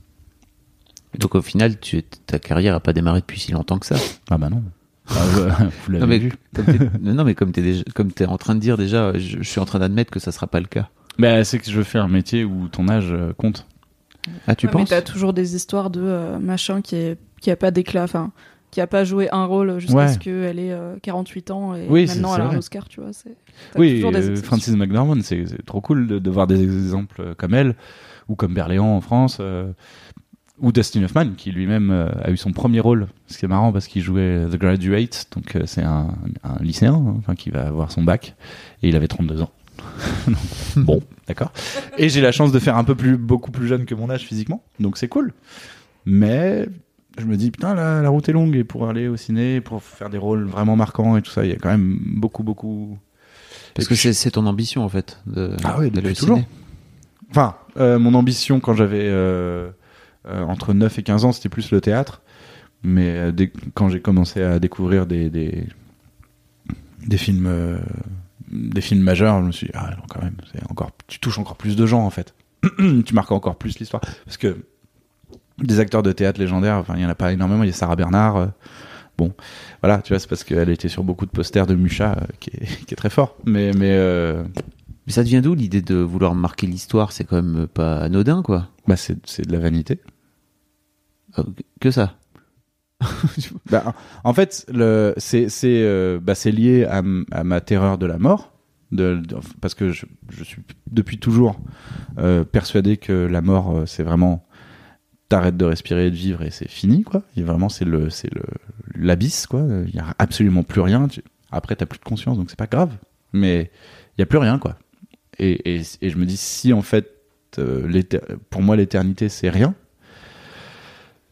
Speaker 2: Donc au final, tu, ta carrière a pas démarré depuis si longtemps que ça?
Speaker 3: Ah bah non. Ah, vous l'avez
Speaker 2: Non mais,
Speaker 3: vu.
Speaker 2: comme t'es, non, mais comme t'es déjà, comme t'es en train de dire déjà, je, je suis en train d'admettre que ça sera pas le cas.
Speaker 3: Bah, c'est que je fais un métier où ton âge euh, compte.
Speaker 2: Ah, tu
Speaker 1: Ouais, mais
Speaker 2: penses?
Speaker 1: t'as toujours des histoires de euh, machin qui est qui a pas d'éclat, enfin qui a pas joué un rôle jusqu'à
Speaker 3: Ouais.
Speaker 1: ce qu'elle ait euh, 48 ans et
Speaker 3: Oui,
Speaker 1: maintenant elle a un. Oscar, tu vois.
Speaker 3: Oui,
Speaker 1: toujours des
Speaker 3: euh. Francis McDormand, c'est c'est trop cool de, de voir des exemples euh, comme elle, ou comme Berléand en France, euh, ou Dustin Hoffman, qui lui-même euh, a eu son premier rôle. Ce qui est marrant parce qu'il jouait The Graduate, donc euh, c'est un, un lycéen hein, enfin, qui va avoir son bac, et il avait 32 ans. bon, d'accord. Et j'ai la chance de faire un peu plus, beaucoup plus jeune que mon âge physiquement, donc c'est cool. Mais je me dis, putain, la, la route est longue, et pour aller au ciné, pour faire des rôles vraiment marquants et tout ça, il y a quand même beaucoup, beaucoup,
Speaker 2: Parce que c'est, ton ambition en fait. De,
Speaker 3: Ah oui, depuis toujours.
Speaker 2: ciné.
Speaker 3: Enfin, euh, mon ambition quand j'avais euh, euh, entre 9 et 15 ans, c'était plus le théâtre. Mais dès- quand j'ai commencé à découvrir des, des, des films, des films majeurs, je me suis dit, ah non, quand même, c'est encore, tu touches encore plus de gens en fait. tu marques encore plus l'histoire. Parce que des acteurs de théâtre légendaires, enfin, il y en a pas énormément. Il y a Sarah Bernard. euh, bon, voilà, tu vois, c'est parce qu'elle était sur beaucoup de posters de Mucha, euh, qui, est, qui est très fort. Mais, mais euh,
Speaker 2: Mais ça devient d'où l'idée de vouloir marquer l'histoire? C'est quand même pas anodin quoi.
Speaker 3: bah, c'est c'est de la vanité.
Speaker 2: Que ça.
Speaker 3: Bah, en fait, euh, bah, c'est lié à, ma terreur de la mort, parce que je, suis depuis toujours euh, persuadé que la mort, euh, c'est vraiment t'arrêtes de respirer et de vivre et c'est fini, quoi. Vraiment, c'est le, c'est le, l'abysse, quoi. Il y a absolument plus rien. Tu- après, t'as plus de conscience, donc c'est pas grave. Mais il y a plus rien, quoi. Et, et, et je me dis, si en fait, pour moi, l'éternité, c'est rien.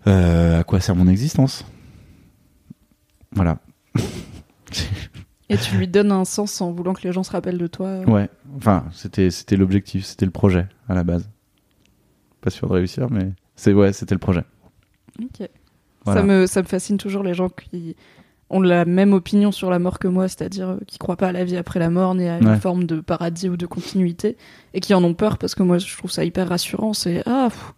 Speaker 3: Euh, à quoi sert mon existence? Voilà.
Speaker 1: Et tu lui donnes un sens en voulant que les gens se rappellent de toi.
Speaker 3: Ouais. Enfin, c'était c'était l'objectif, c'était le projet à la base. Pas sûr de réussir, mais c'est ouais, c'était le projet.
Speaker 1: Ok.
Speaker 3: Voilà.
Speaker 1: Ça, me, ça me fascine toujours les gens qui ont la même opinion sur la mort que moi, c'est-à-dire euh, qui croient pas à la vie après la mort ni à une
Speaker 3: Ouais.
Speaker 1: forme de paradis ou de continuité et qui en ont peur parce que moi je trouve ça hyper rassurant. C'est ah, pff,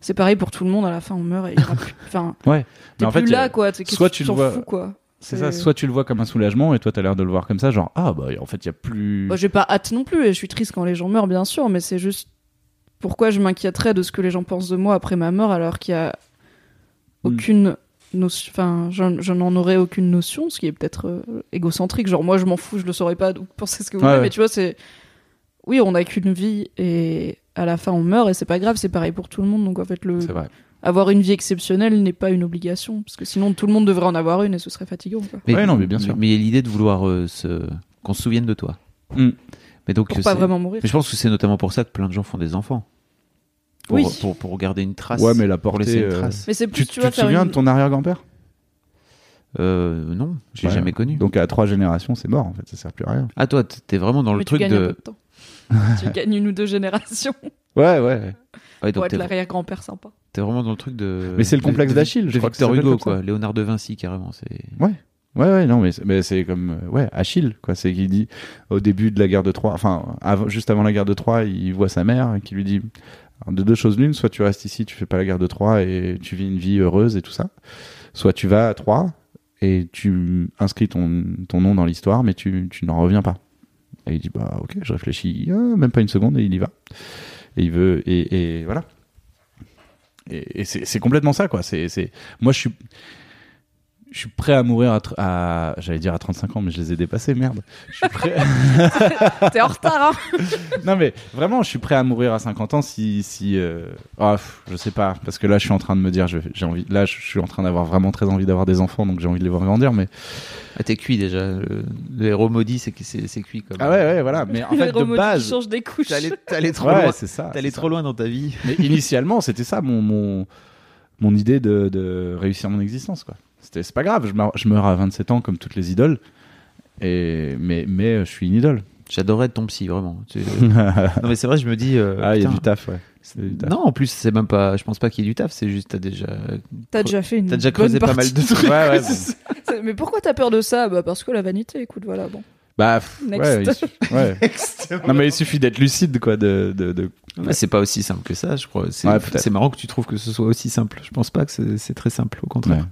Speaker 1: c'est pareil pour tout le monde. À la fin, on meurt et il y aura plus. Enfin,
Speaker 3: Ouais.
Speaker 1: t'es
Speaker 3: Mais en fait,
Speaker 1: plus là quoi. T'es- qu'est-ce
Speaker 3: soit tu le vois-
Speaker 1: fous, quoi.
Speaker 3: C'est ça, soit tu le vois comme un soulagement et toi t'as l'air de le voir comme ça, genre ah bah en fait il y a plus.
Speaker 1: Bah, j'ai pas hâte non plus et je suis triste quand les gens meurent, bien sûr, mais c'est juste pourquoi je m'inquiéterais de ce que les gens pensent de moi après ma mort alors qu'il y a
Speaker 3: Mm.
Speaker 1: aucune notion, enfin, je, n'en aurais aucune notion, ce qui est peut-être euh, égocentrique. Genre, moi, je m'en fous, je le saurais pas, donc pensez ce que vous
Speaker 3: Ouais,
Speaker 1: voulez,
Speaker 3: ouais.
Speaker 1: mais tu vois, c'est. Oui, on n'a qu'une vie et à la fin, on meurt et c'est pas grave, c'est pareil pour tout le monde, donc en fait, le.
Speaker 3: Vrai.
Speaker 1: Avoir une vie exceptionnelle n'est pas une obligation, parce que sinon tout le monde devrait en avoir une et ce serait fatigant. Quoi.
Speaker 3: Ouais, non, mais bien sûr.
Speaker 2: Mais il y a l'idée de vouloir euh, se... qu'on se souvienne de toi.
Speaker 3: Mm.
Speaker 2: Mais donc,
Speaker 1: Pour pas vraiment mourir.
Speaker 2: Mais je pense que c'est notamment pour ça que plein de gens font des enfants. Pour,
Speaker 1: Oui.
Speaker 2: pour, pour garder une trace.
Speaker 3: Ouais, mais la
Speaker 2: pour
Speaker 3: portée.
Speaker 2: laisser une
Speaker 3: euh,
Speaker 2: trace.
Speaker 1: Mais c'est plus,
Speaker 3: Tu,
Speaker 1: tu,
Speaker 3: tu
Speaker 1: vois,
Speaker 3: te souviens
Speaker 1: une-
Speaker 3: de ton arrière-grand-père?
Speaker 2: Euh, non, je l'ai
Speaker 3: Ouais.
Speaker 2: jamais connu.
Speaker 3: Donc à trois générations, c'est mort en fait, ça sert plus à rien.
Speaker 2: Ah, toi, t'es vraiment dans le
Speaker 1: Mais
Speaker 2: truc
Speaker 1: un peu
Speaker 2: de.
Speaker 1: de temps. Tu gagnes une ou deux générations
Speaker 3: Ouais, ouais.
Speaker 2: Ouais,
Speaker 1: pour
Speaker 2: donc
Speaker 1: être
Speaker 2: t'es
Speaker 1: l'arrière-grand-père sympa.
Speaker 2: t'es vraiment dans le truc de.
Speaker 3: Mais c'est le complexe d'Achille, je crois que
Speaker 2: Victor
Speaker 3: s'appelle
Speaker 2: Hugo, quoi. Léonard de Vinci, carrément. C'est.
Speaker 3: Ouais, ouais, non, mais, c'est- mais c'est comme ouais, Achille, quoi. C'est qu'il dit au début de la guerre de Troie, enfin, juste avant la guerre de Troie, il voit sa mère qui lui dit de deux choses l'une, soit tu restes ici, tu fais pas la guerre de Troie et tu vis une vie heureuse et tout ça, soit tu vas à Troie et tu inscris ton, ton nom dans l'histoire, mais tu, tu n'en reviens pas. Et il dit bah ok, je réfléchis, même pas une seconde et il y va. Et il veut et, et voilà. Et, c'est complètement ça quoi. C'est moi je suis je suis prêt à mourir à, j'allais dire à 35 ans mais je les ai dépassés merde. Je suis prêt
Speaker 1: T'es en retard, hein
Speaker 3: Non mais vraiment je suis prêt à mourir à 50 ans si si euh... ah, pff, je sais pas parce que là je suis en train de me dire j'ai envie là je suis en train d'avoir vraiment très envie d'avoir des enfants donc j'ai envie de les voir grandir mais
Speaker 2: Ah, t'es cuit déjà. Le, le héros maudit, c'est que c'est c'est cuit. Comme...
Speaker 3: ah ouais ouais voilà mais en fait
Speaker 1: Le
Speaker 3: de base
Speaker 1: change des couches.
Speaker 2: Allé trop
Speaker 3: ouais
Speaker 2: loin.
Speaker 3: c'est ça c'est
Speaker 2: trop
Speaker 3: ça.
Speaker 2: loin dans ta vie.
Speaker 3: mais initialement c'était ça mon mon mon idée de, de réussir mon existence quoi c'était c'est pas grave je meurs, je meurs à 27 ans comme toutes les idoles et mais mais je suis une idole
Speaker 2: J'adorais être ton psy, vraiment. Non, mais c'est vrai, je me dis. euh,
Speaker 3: ah il y a du taf ouais C'est du taf.
Speaker 2: Non, en plus, c'est même pas. Je pense pas qu'il y ait du taf. C'est juste, t'as déjà.
Speaker 1: T'as déjà fait une
Speaker 2: T'as déjà creusé pas mal de trucs.
Speaker 3: ouais ouais bon.
Speaker 1: C'est- Mais pourquoi t'as peur de ça? Bah parce que la vanité, écoute, voilà, bon.
Speaker 3: Bah, pff,
Speaker 1: Next.
Speaker 3: ouais, il suffit- ouais. non, mais il suffit d'être lucide, quoi, de, de,
Speaker 2: c'est pas aussi simple que ça, je crois. C'est marrant que tu trouves que ce soit aussi simple. Je pense pas que c'est c'est très simple, au contraire.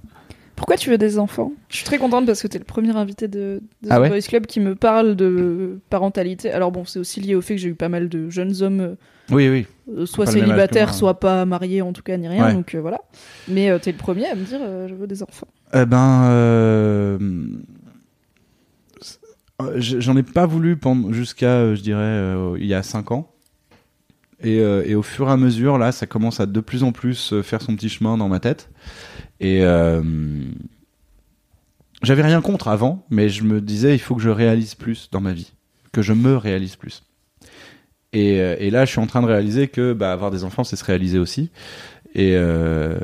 Speaker 1: Pourquoi tu veux des enfants? Je suis très contente parce que t'es le premier invité de, de
Speaker 3: Ah
Speaker 1: The
Speaker 3: ouais
Speaker 1: Boys Club qui me parle de parentalité. Alors bon, c'est aussi lié au fait que j'ai eu pas mal de jeunes hommes, euh,
Speaker 3: Oui, oui.
Speaker 1: euh, soit célibataires, soit pas mariés en tout cas, ni rien.
Speaker 3: Ouais.
Speaker 1: Donc euh, voilà. Mais euh, t'es le premier à me dire je veux des enfants.
Speaker 3: Eh ben, j'en ai pas voulu pendant jusqu'à, je dirais, il y a 5 ans. Et, et au fur et à mesure, là, ça commence à de plus en plus faire son petit chemin dans ma tête. Et euh, j'avais rien contre avant, mais je me disais, il faut que je réalise plus dans ma vie, que je me réalise plus. Et, euh, et là, je suis en train de réaliser que bah, avoir des enfants, c'est se réaliser aussi. Et, euh,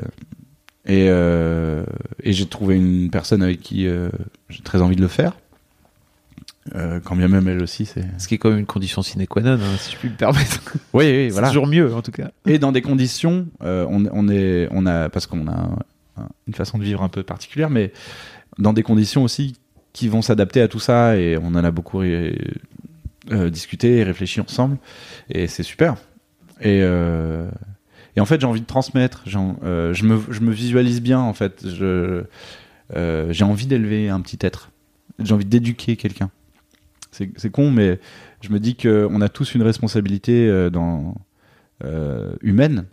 Speaker 3: et, euh, et j'ai trouvé une personne avec qui j'ai très envie de le faire. Euh, quand bien même elle aussi, c'est.
Speaker 2: Ce qui est quand même une condition sine qua non, hein, si je puis me permettre.
Speaker 3: Oui, oui,
Speaker 2: C'est
Speaker 3: voilà.
Speaker 2: toujours mieux, en tout cas.
Speaker 3: Et dans des conditions, euh, on, on est, on a, parce qu'on a une façon de vivre un peu particulière, mais dans des conditions aussi qui vont s'adapter à tout ça, et on en a beaucoup euh, discuté et réfléchi ensemble, et c'est super. Et, euh, en fait, j'ai envie de transmettre. euh, je, me, je me visualise bien, en fait. Je, j'ai envie d'élever un petit être. J'ai envie d'éduquer quelqu'un. C'est, con, mais je me dis qu'on a tous une responsabilité dans, humaine,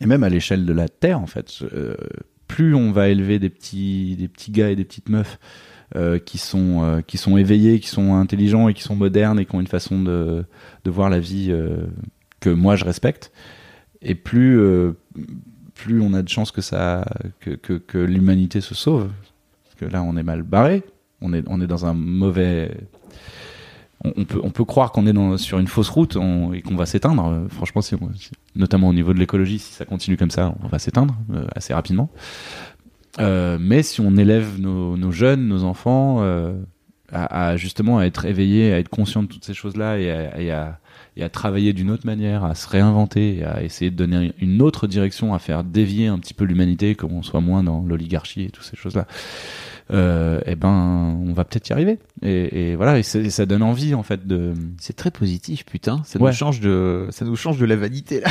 Speaker 3: et même à l'échelle de la Terre, en fait. Euh, plus on va élever des petits, des petits gars et des petites meufs euh, qui, sont, euh, qui sont éveillés, qui sont intelligents et qui sont modernes et qui ont une façon de, voir la vie que moi je respecte, et plus, plus on a de chances que, que, que l'humanité se sauve. Parce que là, on est mal barré, on est, on est dans un mauvais on, peut, on peut croire qu'on est sur une fausse route et qu'on va s'éteindre. Euh, franchement, si notamment au niveau de l'écologie, si ça continue comme ça, on va s'éteindre euh, assez rapidement. Euh, mais si on élève nos, jeunes, nos enfants, à, justement à être éveillé, à être conscient de toutes ces choses-là et à, à, travailler d'une autre manière, à se réinventer, à essayer de donner une autre direction, à faire dévier un petit peu l'humanité, qu'on soit moins dans l'oligarchie et toutes ces choses-là. Euh, eh ben, on va peut-être y arriver. Et, et voilà, et, et ça donne envie en fait de.
Speaker 2: C'est très positif, putain. Ça
Speaker 3: Ouais.
Speaker 2: nous change de, ça nous change de la vanité là.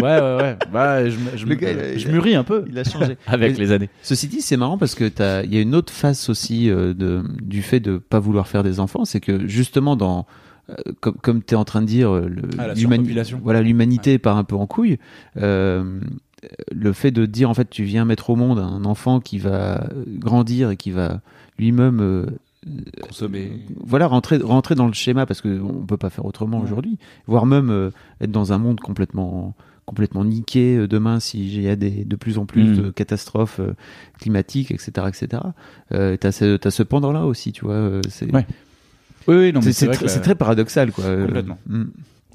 Speaker 3: Ouais, ouais, ouais. Bah, je, je,
Speaker 2: gars,
Speaker 3: je
Speaker 2: a-
Speaker 3: mûris un peu
Speaker 2: Il a changé.
Speaker 3: avec
Speaker 2: Mais-
Speaker 3: les années.
Speaker 2: Ceci dit, c'est marrant parce que t'as, il y a une autre face aussi euh, de, du fait de pas vouloir faire des enfants, c'est que justement dans, euh, comme, comme t'es en train de dire, euh,
Speaker 3: Ah, la
Speaker 2: l'humani-
Speaker 3: surpopulation.
Speaker 2: voilà, l'humanité part un peu en couille. Euh, le fait de dire en fait, tu viens mettre au monde un enfant qui va grandir et qui va lui-même euh,
Speaker 3: Consommer.
Speaker 2: voilà rentrer rentrer dans le schéma parce que on peut pas faire autrement
Speaker 3: Ouais.
Speaker 2: aujourd'hui voire même euh, être dans un monde complètement complètement niqué euh, demain s'il y a des, de plus en plus
Speaker 3: Mm.
Speaker 2: de catastrophes euh, climatiques etc etc euh, t'as ce t'as ce pendant là aussi tu vois euh, c'est
Speaker 3: Ouais. Oui, oui, non, mais
Speaker 2: c'est-
Speaker 3: la-
Speaker 2: très paradoxal quoi euh,
Speaker 3: Complètement.
Speaker 2: mm.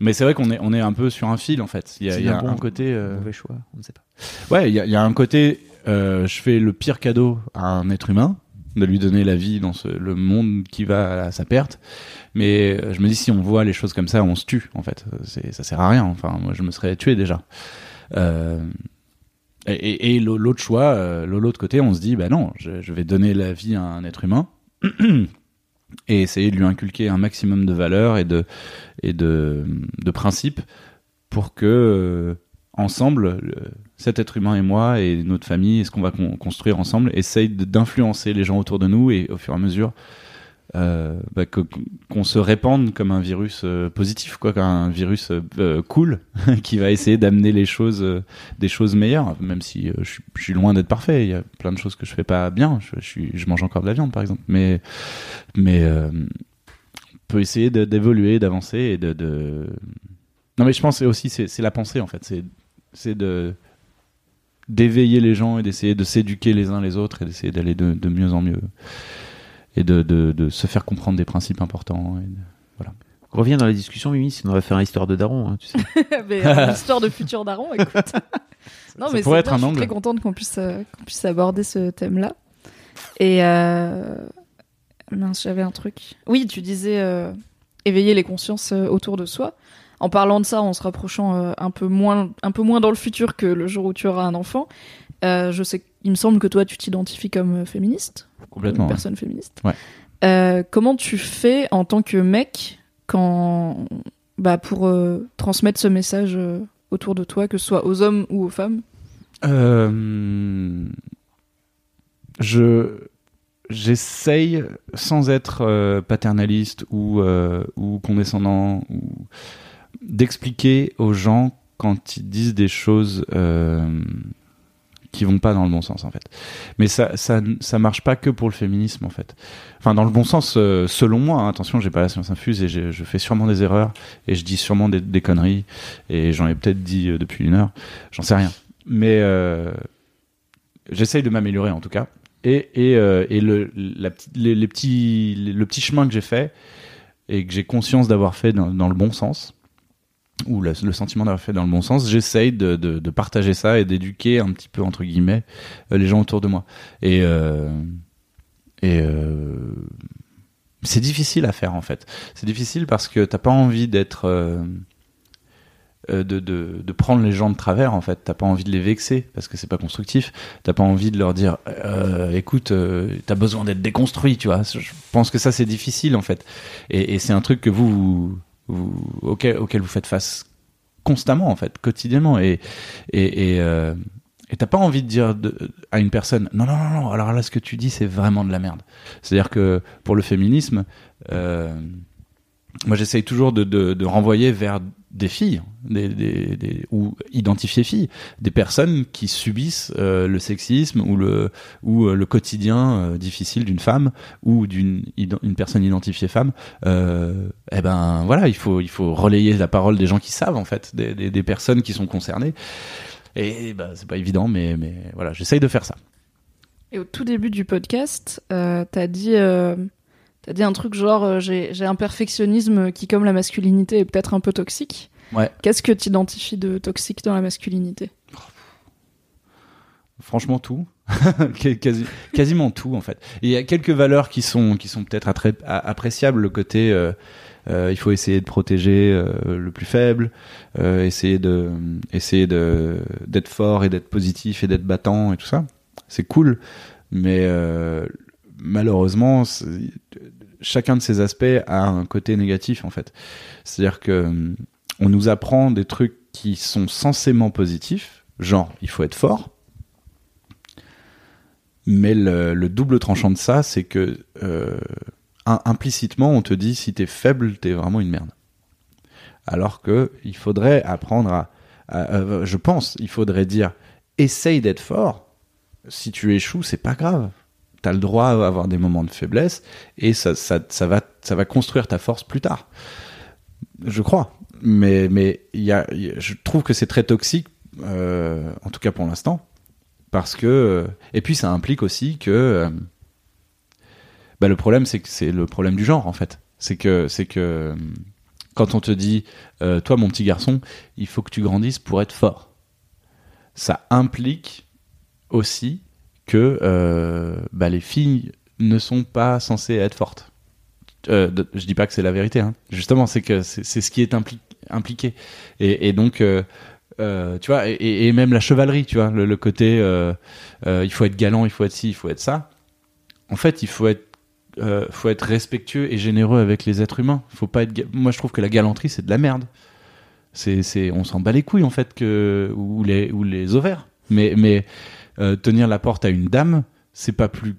Speaker 3: Mais c'est vrai qu'on est, on est un peu sur un fil en fait. Il y a, il y a
Speaker 2: un bon-
Speaker 3: un côté. euh,
Speaker 2: mauvais choix on ne sait pas
Speaker 3: Ouais, il y a, il y a un côté. euh, je fais le pire cadeau à un être humain, de lui donner la vie dans ce, le monde qui va à sa perte. Mais euh, je me dis, si on voit les choses comme ça, on se tue en fait. C'est, ça sert à rien. Enfin, moi, je me serais tué déjà. Euh, et, et- et l'autre choix, euh, l'autre côté, on se dit, bah non, je, je vais donner la vie à un être humain. et essayer de lui inculquer un maximum de valeurs et de et de, de principes pour que euh, ensemble le- cet être humain et moi et notre famille et ce qu'on va con- construire ensemble essaye d'influencer les gens autour de nous et au fur et à mesure euh, bah, qu'on se répande comme un virus euh, positif quoi comme un virus euh, euh, cool qui va essayer d'amener les choses euh, des choses meilleures. Même si je, suis- je suis loin d'être parfait. Il y a plein de choses que je fais pas bien. Je, je mange encore de la viande par exemple. Mais mais on peut essayer d'évoluer d'avancer et de, de non mais je pense aussi c'est la pensée en fait. C'est c'est de d'éveiller les gens et d'essayer de s'éduquer les uns les autres et d'essayer d'aller de, de mieux en mieux et de, de, de se faire comprendre des principes importants et de-
Speaker 2: on revient dans la discussion Mimi sinon on va faire une histoire de daron hein, tu sais
Speaker 1: mais, euh, une histoire de futur daron, écoute. non,
Speaker 3: Ça
Speaker 1: mais
Speaker 3: pourrait
Speaker 1: c'est
Speaker 3: être
Speaker 1: bien,
Speaker 3: un
Speaker 1: je suis
Speaker 3: angle.
Speaker 1: très contente qu'on puisse, euh, qu'on puisse aborder ce thème-là. Et euh... mince, j'avais un truc. Oui, tu disais euh, éveiller les consciences autour de soi. En parlant de ça, en se rapprochant euh, un peu moins, un peu moins dans le futur que le jour où tu auras un enfant. euh, je sais, il me semble que toi, tu t'identifies comme féministe
Speaker 3: complètement
Speaker 1: une
Speaker 3: ouais.
Speaker 1: personne féministe.
Speaker 3: Ouais.
Speaker 1: Euh, comment tu fais en tant que mec quand, bah, pour euh, transmettre ce message euh, autour de toi, que ce soit aux hommes ou aux femmes?
Speaker 3: Je j'essaye sans être euh, paternaliste ou euh, ou condescendant ou d'expliquer aux gens quand ils disent des choses euh, qui vont pas dans le bon sens en fait. Mais ça ça ça marche pas que pour le féminisme en fait. Enfin dans le bon sens euh, selon moi. hein. attention, j'ai pas la science infuse et je fais sûrement des erreurs et je dis sûrement des, conneries et j'en ai peut-être dit euh, depuis une heure. J'en sais rien. Mais euh, j'essaye de m'améliorer en tout cas. Et, et, et le, la, les, les petits, le petit chemin que j'ai fait et que j'ai conscience d'avoir fait dans le bon sens, ou le, sentiment d'avoir fait dans le bon sens, j'essaye de, de, partager ça et d'éduquer un petit peu, entre guillemets, euh, les gens autour de moi. Et, euh, et euh, c'est difficile à faire en fait. C'est difficile parce que t'as pas envie d'être. de, de, prendre les gens de travers en fait t'as pas envie de les vexer parce que c'est pas constructif t'as pas envie de leur dire euh, écoute t'as besoin d'être déconstruit tu vois je pense que ça c'est difficile en fait et, c'est un truc que vous auquel, auquel vous faites face constamment en fait quotidiennement. Et et, et euh, t'as pas envie de dire à une personne non non non alors là ce que tu dis c'est vraiment de la merde. C'est à dire que pour le féminisme euh, moi j'essaye toujours de, de renvoyer vers des filles des, ou identifier filles des personnes qui subissent euh, le sexisme ou le ou euh, le quotidien euh, difficile d'une femme ou d'une une personne identifiée femme eh ben voilà il faut il faut relayer la parole des gens qui savent en fait des, des, personnes qui sont concernées. Et bah, c'est pas évident mais mais voilà j'essaye de faire ça.
Speaker 1: Et au tout début du podcast, euh, t'as dit, t'as dit un truc genre euh, j'ai j'ai un perfectionnisme qui, comme la masculinité, est peut-être un peu toxique.
Speaker 3: Ouais.
Speaker 1: Qu'est-ce que t'identifies de toxique dans la masculinité?
Speaker 3: Franchement tout, Quasi- quasiment tout en fait. Il y a quelques valeurs qui sont qui sont peut-être appréciables. Le côté, euh, euh, il faut essayer de protéger euh, le plus faible, essayer de essayer de d'être fort et d'être positif et d'être battant et tout ça. C'est cool, mais malheureusement, chacun de ces aspects a un côté négatif en fait. C'est-à-dire que hum, on nous apprend des trucs qui sont censément positifs, genre il faut être fort. Mais le, le double tranchant de ça, c'est que euh, im- implicitement, on te dit si t'es faible, t'es vraiment une merde. Alors que il faudrait apprendre à, à- à- je pense, il faudrait dire essaye d'être fort. Si tu échoues, c'est pas grave. T'as le droit à avoir des moments de faiblesse et ça, ça, va, ça va construire ta force plus tard. Je crois. Mais, mais y a, je trouve que c'est très toxique, euh, en tout cas pour l'instant, parce que euh, et puis ça implique aussi que euh, bah, le problème c'est que c'est le problème du genre en fait. C'est que c'est que quand on te dit toi mon petit garçon, il faut que tu grandisses pour être fort. Ça implique aussi que euh, bah, les filles ne sont pas censées être fortes. Euh, de- je dis pas que c'est la vérité, hein. justement, c'est que c'est ce qui est impli- impliqué. Et, donc, euh, euh, tu vois, et, même la chevalerie, tu vois, le, côté, il faut être galant, il faut être ci, il faut être ça. En fait, il faut être, faut être respectueux et généreux avec les êtres humains. Faut pas être. Moi, je trouve que la galanterie, c'est de la merde. C'est, on s'en bat les couilles en fait que ou les ou les ovaires. Mais, mais euh, tenir la porte à une dame, c'est pas plus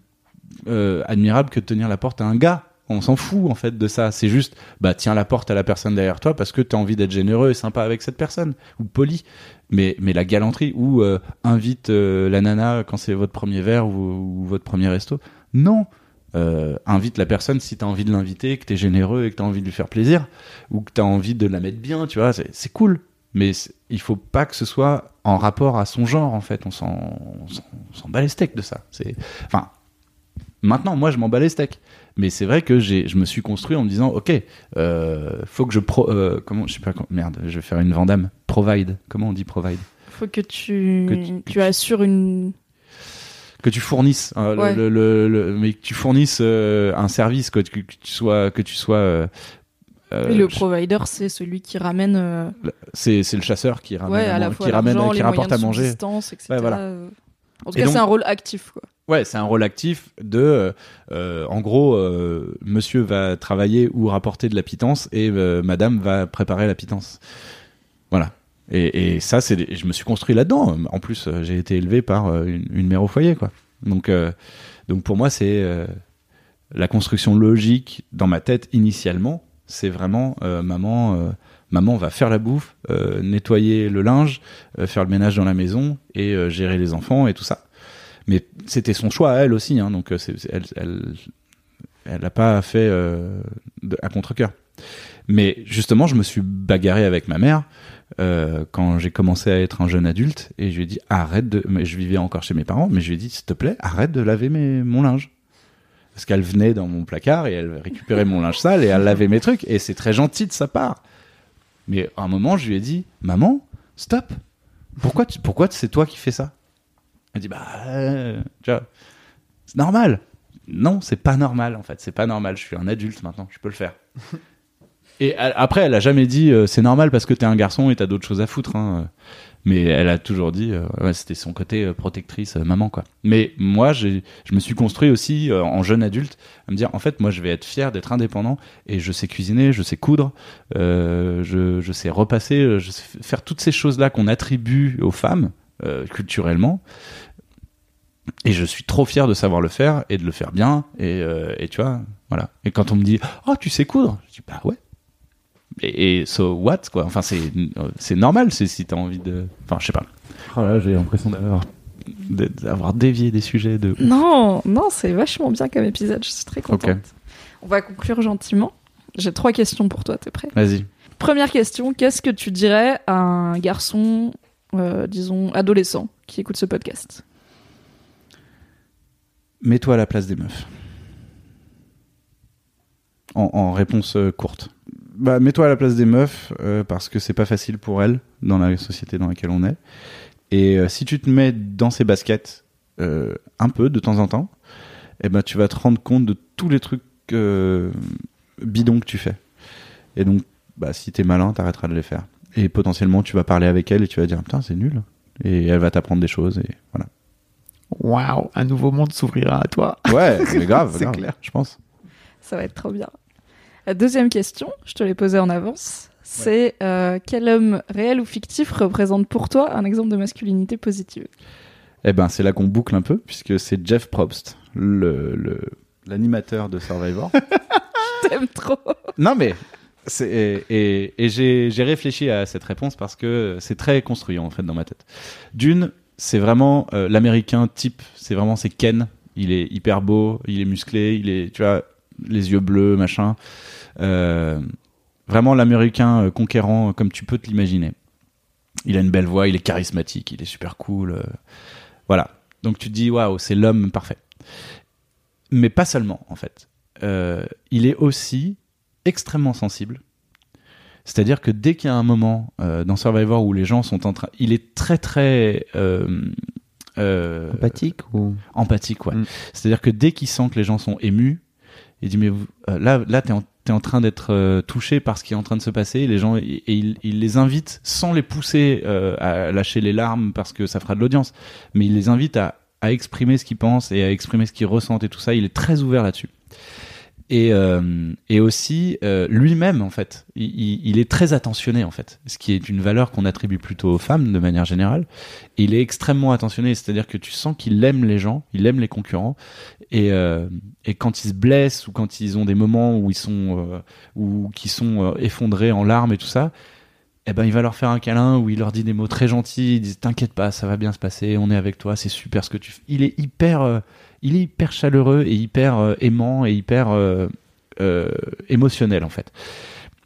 Speaker 3: euh, admirable que tenir la porte à un gars. On s'en fout en fait de ça. C'est juste, bah tiens la porte à la personne derrière toi parce que t'as envie d'être généreux et sympa avec cette personne ou poli. Mais mais la galanterie ou euh, invite la nana quand c'est votre premier verre ou, votre premier resto. Non. Invite la personne si t'as envie de l'inviter, que t'es généreux et que t'as envie de lui faire plaisir ou que t'as envie de la mettre bien, tu vois, c'est cool. Mais il faut pas que ce soit en rapport à son genre en fait. On s'en on s'en- bat les steaks de ça. C'est enfin maintenant moi je m'en bats les steaks. Mais c'est vrai que j'ai je me suis construit en me disant ok euh, faut que je pro euh, comment je sais pas comment- merde je vais faire une vandame provide comment on dit provide?
Speaker 1: Faut que tu,
Speaker 3: Que tu-
Speaker 1: tu assures une.
Speaker 3: que tu fournisses euh, le-
Speaker 1: Ouais.
Speaker 3: le, le- le- mais que tu fournisses euh, un service que, tu sois que tu sois euh,
Speaker 1: Et le provider, c'est celui qui ramène. euh,
Speaker 3: c'est le chasseur qui ramène
Speaker 1: ouais, à la fois
Speaker 3: qui ramène qui rapporte à manger
Speaker 1: etc.
Speaker 3: Ouais, voilà.
Speaker 1: euh. En tout
Speaker 3: Et
Speaker 1: cas, c'est un rôle actif, quoi.
Speaker 3: Ouais, c'est un rôle actif de, euh, euh, en gros, euh, monsieur va travailler ou rapporter de la pitance et euh, madame va préparer la pitance. Voilà. Et, et ça, c'est, je me suis construit là-dedans. En plus, euh, j'ai été élevé par euh, une, une mère au foyer, quoi. Donc, euh, donc pour moi, c'est euh, la construction logique dans ma tête initialement. C'est vraiment euh, maman. euh, Maman va faire la bouffe, euh, nettoyer le linge, faire le ménage dans la maison et gérer les enfants et tout ça mais c'était son choix à elle aussi hein, donc elle elle elle n'a pas fait à contre cœur mais justement je me suis bagarré avec ma mère quand j'ai commencé à être un jeune adulte et je lui ai dit arrête de mais je vivais encore chez mes parents mais je lui ai dit s'il te plaît arrête de laver mes mon linge parce qu'elle venait dans mon placard et elle récupérait mon linge sale et elle lavait mes trucs et c'est très gentil de sa part mais à un moment je lui ai dit maman stop pourquoi pourquoi c'est toi qui fais ça? Elle dit bah euh, c'est normal. Non, c'est pas normal en fait, c'est pas normal. Je suis un adulte maintenant, je peux le faire. Et après, elle a jamais dit euh, c'est normal parce que t'es un garçon et t'as d'autres choses à foutre. hein. Mais elle a toujours dit, euh, c'était son côté euh, protectrice, euh, maman quoi. Mais moi, je me suis construit aussi en jeune adulte à me dire, en fait, moi, je vais être fier d'être indépendant et je sais cuisiner, je sais coudre, je, je sais repasser, je sais faire toutes ces choses là qu'on attribue aux femmes culturellement. Et je suis trop fier de savoir le faire et de le faire bien. Et, et tu vois, voilà. Et quand on me dit, oh, tu sais coudre, je dis, bah ouais. Et, et so what, quoi. Enfin, c'est, c'est normal, c'est si t'as envie de. Enfin, je sais pas. Oh là, j'ai l'impression d'avoir, d'avoir dévié des sujets de.
Speaker 1: Non, non, c'est vachement bien comme épisode. Je suis très contente. On va conclure gentiment. J'ai trois questions pour toi. T'es prêt?
Speaker 3: Vas-y.
Speaker 1: Première question qu'est-ce que tu dirais à un garçon, euh, disons adolescent, qui écoute ce podcast?
Speaker 3: Mets-toi à la place des meufs. En, en réponse euh, courte. Bah, mets-toi à la place des meufs euh, parce que c'est pas facile pour elles dans la société dans laquelle on est. Et euh, si tu te mets dans ces baskets euh, un peu de temps en temps, eh ben tu vas te rendre compte de tous les trucs euh, bidons que tu fais. Et donc, bah, si t'es malin, t'arrêteras de les faire. Et potentiellement, tu vas parler avec elle et tu vas dire putain c'est nul. Et elle va t'apprendre des choses et voilà.
Speaker 2: Waouh, un nouveau monde s'ouvrira à toi.
Speaker 3: Ouais, mais grave,
Speaker 2: C'est
Speaker 3: grave,
Speaker 2: clair.
Speaker 3: je pense.
Speaker 1: Ça va être trop bien. La deuxième question, je te l'ai posée en avance, c'est euh, quel homme réel ou fictif représente pour toi un exemple de masculinité positive?
Speaker 3: Eh ben, c'est là qu'on boucle un peu, puisque c'est Jeff Probst, le, le- l'animateur de Survivor.
Speaker 1: T'aimes trop
Speaker 3: non, mais. Et, et- et j'ai, j'ai réfléchi à cette réponse parce que c'est très construyant, en fait, dans ma tête. D'une, c'est vraiment euh, l'américain type, c'est vraiment, c'est Ken. Il est hyper beau, il est musclé, il est, tu vois, les yeux bleus, machin. Euh, vraiment l'américain euh, conquérant comme tu peux te l'imaginer. Il a une belle voix, il est charismatique, il est super cool. euh, voilà. Donc tu te dis, waouh, c'est l'homme parfait. Mais pas seulement, en fait. Euh, il est aussi extrêmement sensible. C'est-à-dire que dès qu'il y a un moment dans Survivor où les gens sont en train. Il est très, très.
Speaker 2: Empathique ou
Speaker 3: empathique, ouais.
Speaker 2: Mm.
Speaker 3: C'est-à-dire que dès qu'il sent que les gens sont émus, il dit mais euh, là, là, t'es en, train d'être euh, touché par ce qui est en train de se passer. Les gens et, il les invite sans les pousser euh, à lâcher les larmes parce que ça fera de l'audience, mais il les invite à, à exprimer ce qu'ils pensent et à exprimer ce qu'ils ressentent et tout ça. Il est très ouvert là-dessus. Et, euh, et aussi euh, lui-même en fait, il, est très attentionné en fait, ce qui est une valeur qu'on attribue plutôt aux femmes de manière générale. Il est extrêmement attentionné, c'est-à-dire que tu sens qu'il aime les gens, il aime les concurrents, et, euh, et quand ils se blessent ou quand ils ont des moments où ils sont ou qui sont effondrés en larmes et tout ça, eh ben il va leur faire un câlin où il leur dit des mots très gentils, il dit t'inquiète pas, ça va bien se passer, on est avec toi, c'est super ce que tu fais. Il est hyper il est hyper chaleureux et hyper euh, aimant et hyper euh, euh, émotionnel en fait.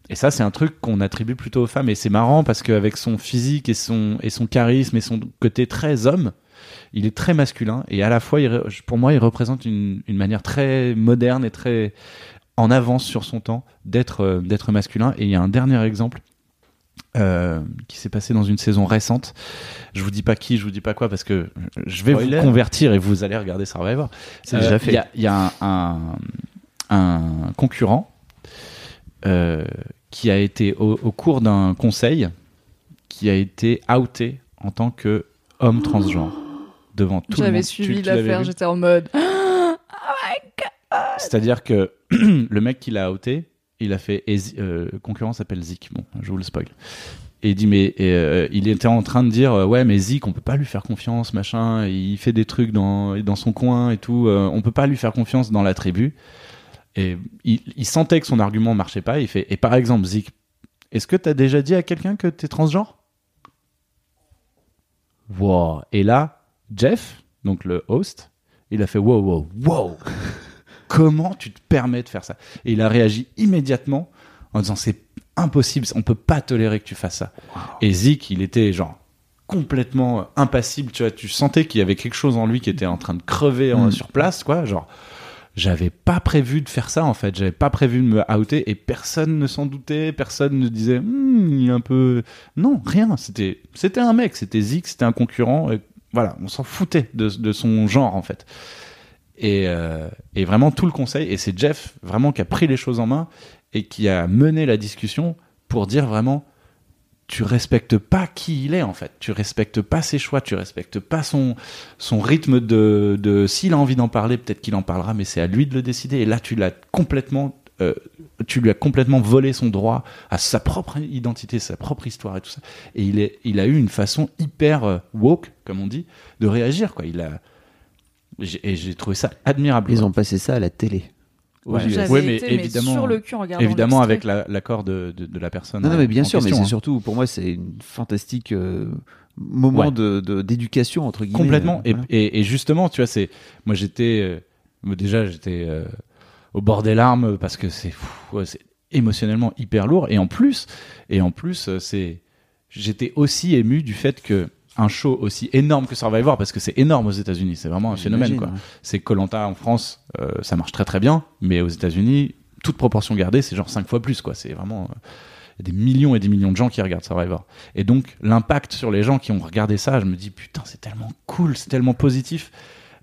Speaker 3: Et ça, c'est un truc qu'on attribue plutôt aux femmes. Et c'est marrant parce qu'avec son physique et son, et son charisme et son côté très homme, il est très masculin. Et à la fois, pour moi, il représente une, une manière très moderne et très en avance sur son temps d'être masculin. Et il y a un dernier exemple. Euh, qui s'est passé dans une saison récente. Je vous dis pas qui, je vous dis pas quoi parce que je vais
Speaker 2: Spoiler.
Speaker 3: vous convertir et vous allez regarder Survivor.
Speaker 2: C'est déjà
Speaker 3: Euh,
Speaker 2: fait.
Speaker 3: Il y a, il y a un, un, un concurrent euh, qui a été au, au cours d'un conseil qui a été outé en tant que homme transgenre devant tout le monde.
Speaker 1: J'avais suivi l'affaire, j'étais en mode
Speaker 3: C'est-à-dire que le mec qui l'a outé, il a fait. euh, concurrent s'appelle Zik. Bon, je vous le spoil. Et il dit mais euh, il était en train de dire euh, ouais mais Zik on peut pas lui faire confiance machin il fait des trucs dans dans son coin et tout euh, on peut pas lui faire confiance dans la tribu et il, sentait que son argument marchait pas il fait et par exemple Zik est-ce que t'as déjà dit à quelqu'un que t'es transgenre? Wow et là Jeff donc le host il a fait wow wow wow comment tu te permets de faire ça? Et il a réagi immédiatement en disant c'est impossible, on peut pas tolérer que tu fasses ça. Et Zik, il était genre complètement euh, impassible, tu vois, tu sentais qu'il y avait quelque chose en lui qui était en train de crever en-
Speaker 2: Mm.
Speaker 3: sur place, quoi, genre j'avais pas prévu de faire ça en fait, j'avais pas prévu de me outer et personne ne s'en doutait, personne ne disait Hmm, il est un peu non, rien, c'était c'était un mec, c'était Zik, c'était un concurrent et voilà, on s'en foutait de, de son genre en fait. Et, euh, et vraiment tout le conseil, et c'est Jeff vraiment qui a pris les choses en main et qui a mené la discussion pour dire vraiment tu respectes pas qui il est en fait, tu respectes pas ses choix, tu respectes pas son, son rythme de, de s'il a envie d'en parler, peut-être qu'il en parlera, mais c'est à lui de le décider. Et là, tu complètement, euh, tu lui as complètement volé son droit à sa propre identité, sa propre histoire et tout ça. Et il, est, il a eu une façon hyper euh, woke, comme on dit, de réagir quoi. Il a, et j'ai trouvé ça admirable.
Speaker 2: Ils ont passé ça à la télé.
Speaker 3: Ouais.
Speaker 1: J'avais
Speaker 3: Ouais, mais
Speaker 1: été mais
Speaker 3: évidemment-
Speaker 1: sur le cul en regardant
Speaker 3: Évidemment avec la- l'accord de, de, de la personne.
Speaker 2: Non, non, mais bien
Speaker 3: en
Speaker 2: sûr, mais
Speaker 3: question,
Speaker 2: c'est
Speaker 3: hein.
Speaker 2: surtout, pour moi, c'est une fantastique euh, moment
Speaker 3: Ouais.
Speaker 2: de d'éducation, entre guillemets.
Speaker 3: Complètement.
Speaker 2: Euh,
Speaker 3: Et,
Speaker 2: voilà.
Speaker 3: et, et justement, tu vois, c'est moi j'étais euh, déjà j'étais euh, au bord des larmes parce que c'est ouais, émotionnellement hyper lourd et en plus et en plus c'est j'étais aussi ému du fait que un show aussi énorme que Survivor parce que c'est énorme aux États-Unis, c'est vraiment un phénomène quoi.
Speaker 2: ouais.
Speaker 3: C'est Colanta en France, euh, ça marche très très bien, mais aux États-Unis, toute proportion gardée, c'est genre cinq fois plus quoi. C'est vraiment euh, des millions et des millions de gens qui regardent Survivor. Et donc, l'impact sur les gens qui ont regardé ça, je me dis, putain, c'est tellement cool, c'est tellement positif.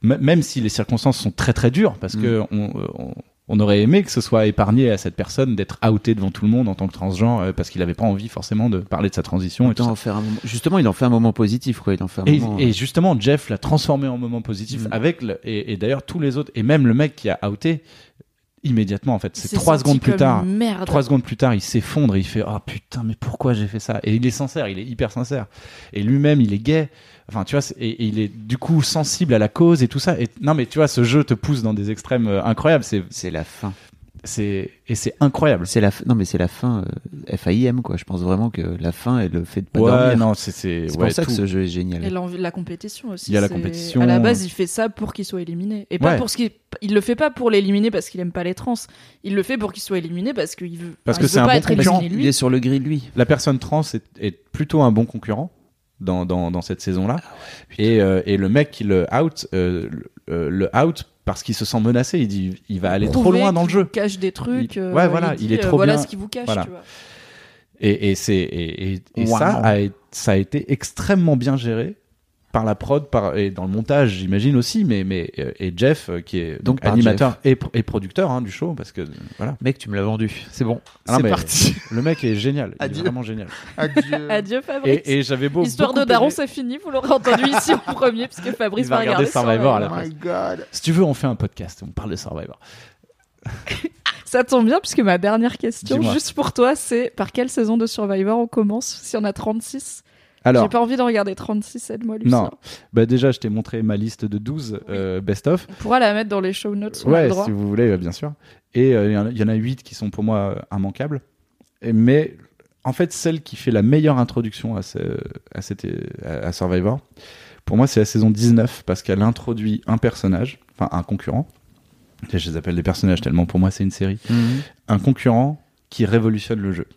Speaker 3: M- même si les circonstances sont très très dures, parce
Speaker 2: Mm.
Speaker 3: que on, euh, on- on aurait aimé que ce soit épargné à cette personne d'être outé devant tout le monde en tant que transgenre, euh, parce qu'il n'avait pas envie forcément de parler de sa transition et tout ça.
Speaker 2: un moment- Justement, il en fait un moment positif, quoi. Il en fait un
Speaker 3: Et,
Speaker 2: moment.
Speaker 3: et justement, Jeff l'a transformé en moment positif
Speaker 2: Mm.
Speaker 3: avec le, et, et d'ailleurs tous les autres et même le mec qui a outé immédiatement en fait. C'est trois secondes plus tard.
Speaker 1: Merde.
Speaker 3: Trois secondes plus tard, il s'effondre et il fait oh putain mais pourquoi j'ai fait ça? Et il est sincère, il est hyper sincère. Et lui-même, il est gay. Enfin, tu vois, et, et il est du coup sensible à la cause et tout ça. Et non, mais tu vois, ce jeu te pousse dans des extrêmes euh, incroyables. C'est,
Speaker 2: c'est la fin.
Speaker 3: C'est et c'est incroyable.
Speaker 2: C'est la fin. Non, mais c'est la fin. euh, FAIM, quoi. Je pense vraiment que la fin est le fait de pas
Speaker 3: Ouais,
Speaker 2: dormir.
Speaker 3: non, c'est c'est
Speaker 2: C'est
Speaker 3: ouais,
Speaker 2: pour ça que ce jeu est génial.
Speaker 1: Et l'envie- la compétition aussi.
Speaker 3: Il y a la compétition.
Speaker 1: À la base, il fait ça pour qu'il soit éliminé. Et pas
Speaker 3: Ouais.
Speaker 1: pour ce qu'il. Il le fait pas pour l'éliminer parce qu'il aime pas les trans. Il le fait pour qu'il soit éliminé parce qu'il veut.
Speaker 3: Parce
Speaker 1: enfin,
Speaker 3: que c'est un
Speaker 1: pas
Speaker 3: bon
Speaker 1: être
Speaker 3: concurrent.
Speaker 1: éliminé,
Speaker 2: Il est sur le grill, lui.
Speaker 3: la personne trans est, est plutôt un bon concurrent dans, dans, dans cette saison-là. et, euh, et le mec qui le out, euh, le, euh, le out parce qu'il se sent menacé. Il dit il va aller trop loin dans le jeu.
Speaker 1: vous cache des trucs.
Speaker 3: Il-
Speaker 1: euh,
Speaker 3: ouais, voilà,
Speaker 1: dit,
Speaker 3: il est
Speaker 1: euh,
Speaker 3: trop
Speaker 1: Voilà
Speaker 3: bien.
Speaker 1: ce qu'il vous cache,
Speaker 3: Voilà.
Speaker 1: tu vois.
Speaker 3: Et, et, c'est, et, et, et
Speaker 2: Wow.
Speaker 3: ça, a, ça a été extrêmement bien géré par la prod par, et dans le montage, j'imagine aussi. Mais, mais, euh, et Jeff, euh, qui est
Speaker 2: Donc
Speaker 3: animateur et, et producteur hein, du show, parce que voilà.
Speaker 2: Mec, tu me l'as vendu. C'est bon.
Speaker 3: Ah
Speaker 2: c'est parti.
Speaker 3: Le mec est génial. Il est
Speaker 2: Adieu.
Speaker 3: vraiment génial.
Speaker 2: Adieu.
Speaker 1: Adieu, Fabrice.
Speaker 3: Et, et j'avais beau.
Speaker 1: Histoire de Daron, c'est fini. Vous l'aurez entendu ici en premier, puisque Fabrice
Speaker 3: Il va
Speaker 1: va
Speaker 3: regarder Survivor à la
Speaker 1: Survivor.
Speaker 3: place. Si tu veux, on fait un podcast. On parle de Survivor.
Speaker 1: Ça tombe bien, puisque ma dernière question, juste pour toi, c'est par quelle saison de Survivor on commence Si on a 36
Speaker 3: Alors,
Speaker 1: J'ai pas envie d'en regarder 36, aide-moi, Lucien.
Speaker 3: Non. bah déjà, je t'ai montré ma liste de 12 euh, best-of.
Speaker 1: On pourra la mettre dans les show notes,
Speaker 3: Ouais, si vous voulez, bien sûr. Et euh, il y en a- il y, en a 8 qui sont pour moi euh, immanquables. Et- mais en fait, celle qui fait la meilleure introduction à, ce, à, cette, à, Survivor, pour moi, c'est la saison 19 parce qu'elle introduit un personnage, enfin un concurrent. Je les appelle des personnages tellement pour moi, c'est une série.
Speaker 2: Mhm.
Speaker 3: Un concurrent qui révolutionne le jeu.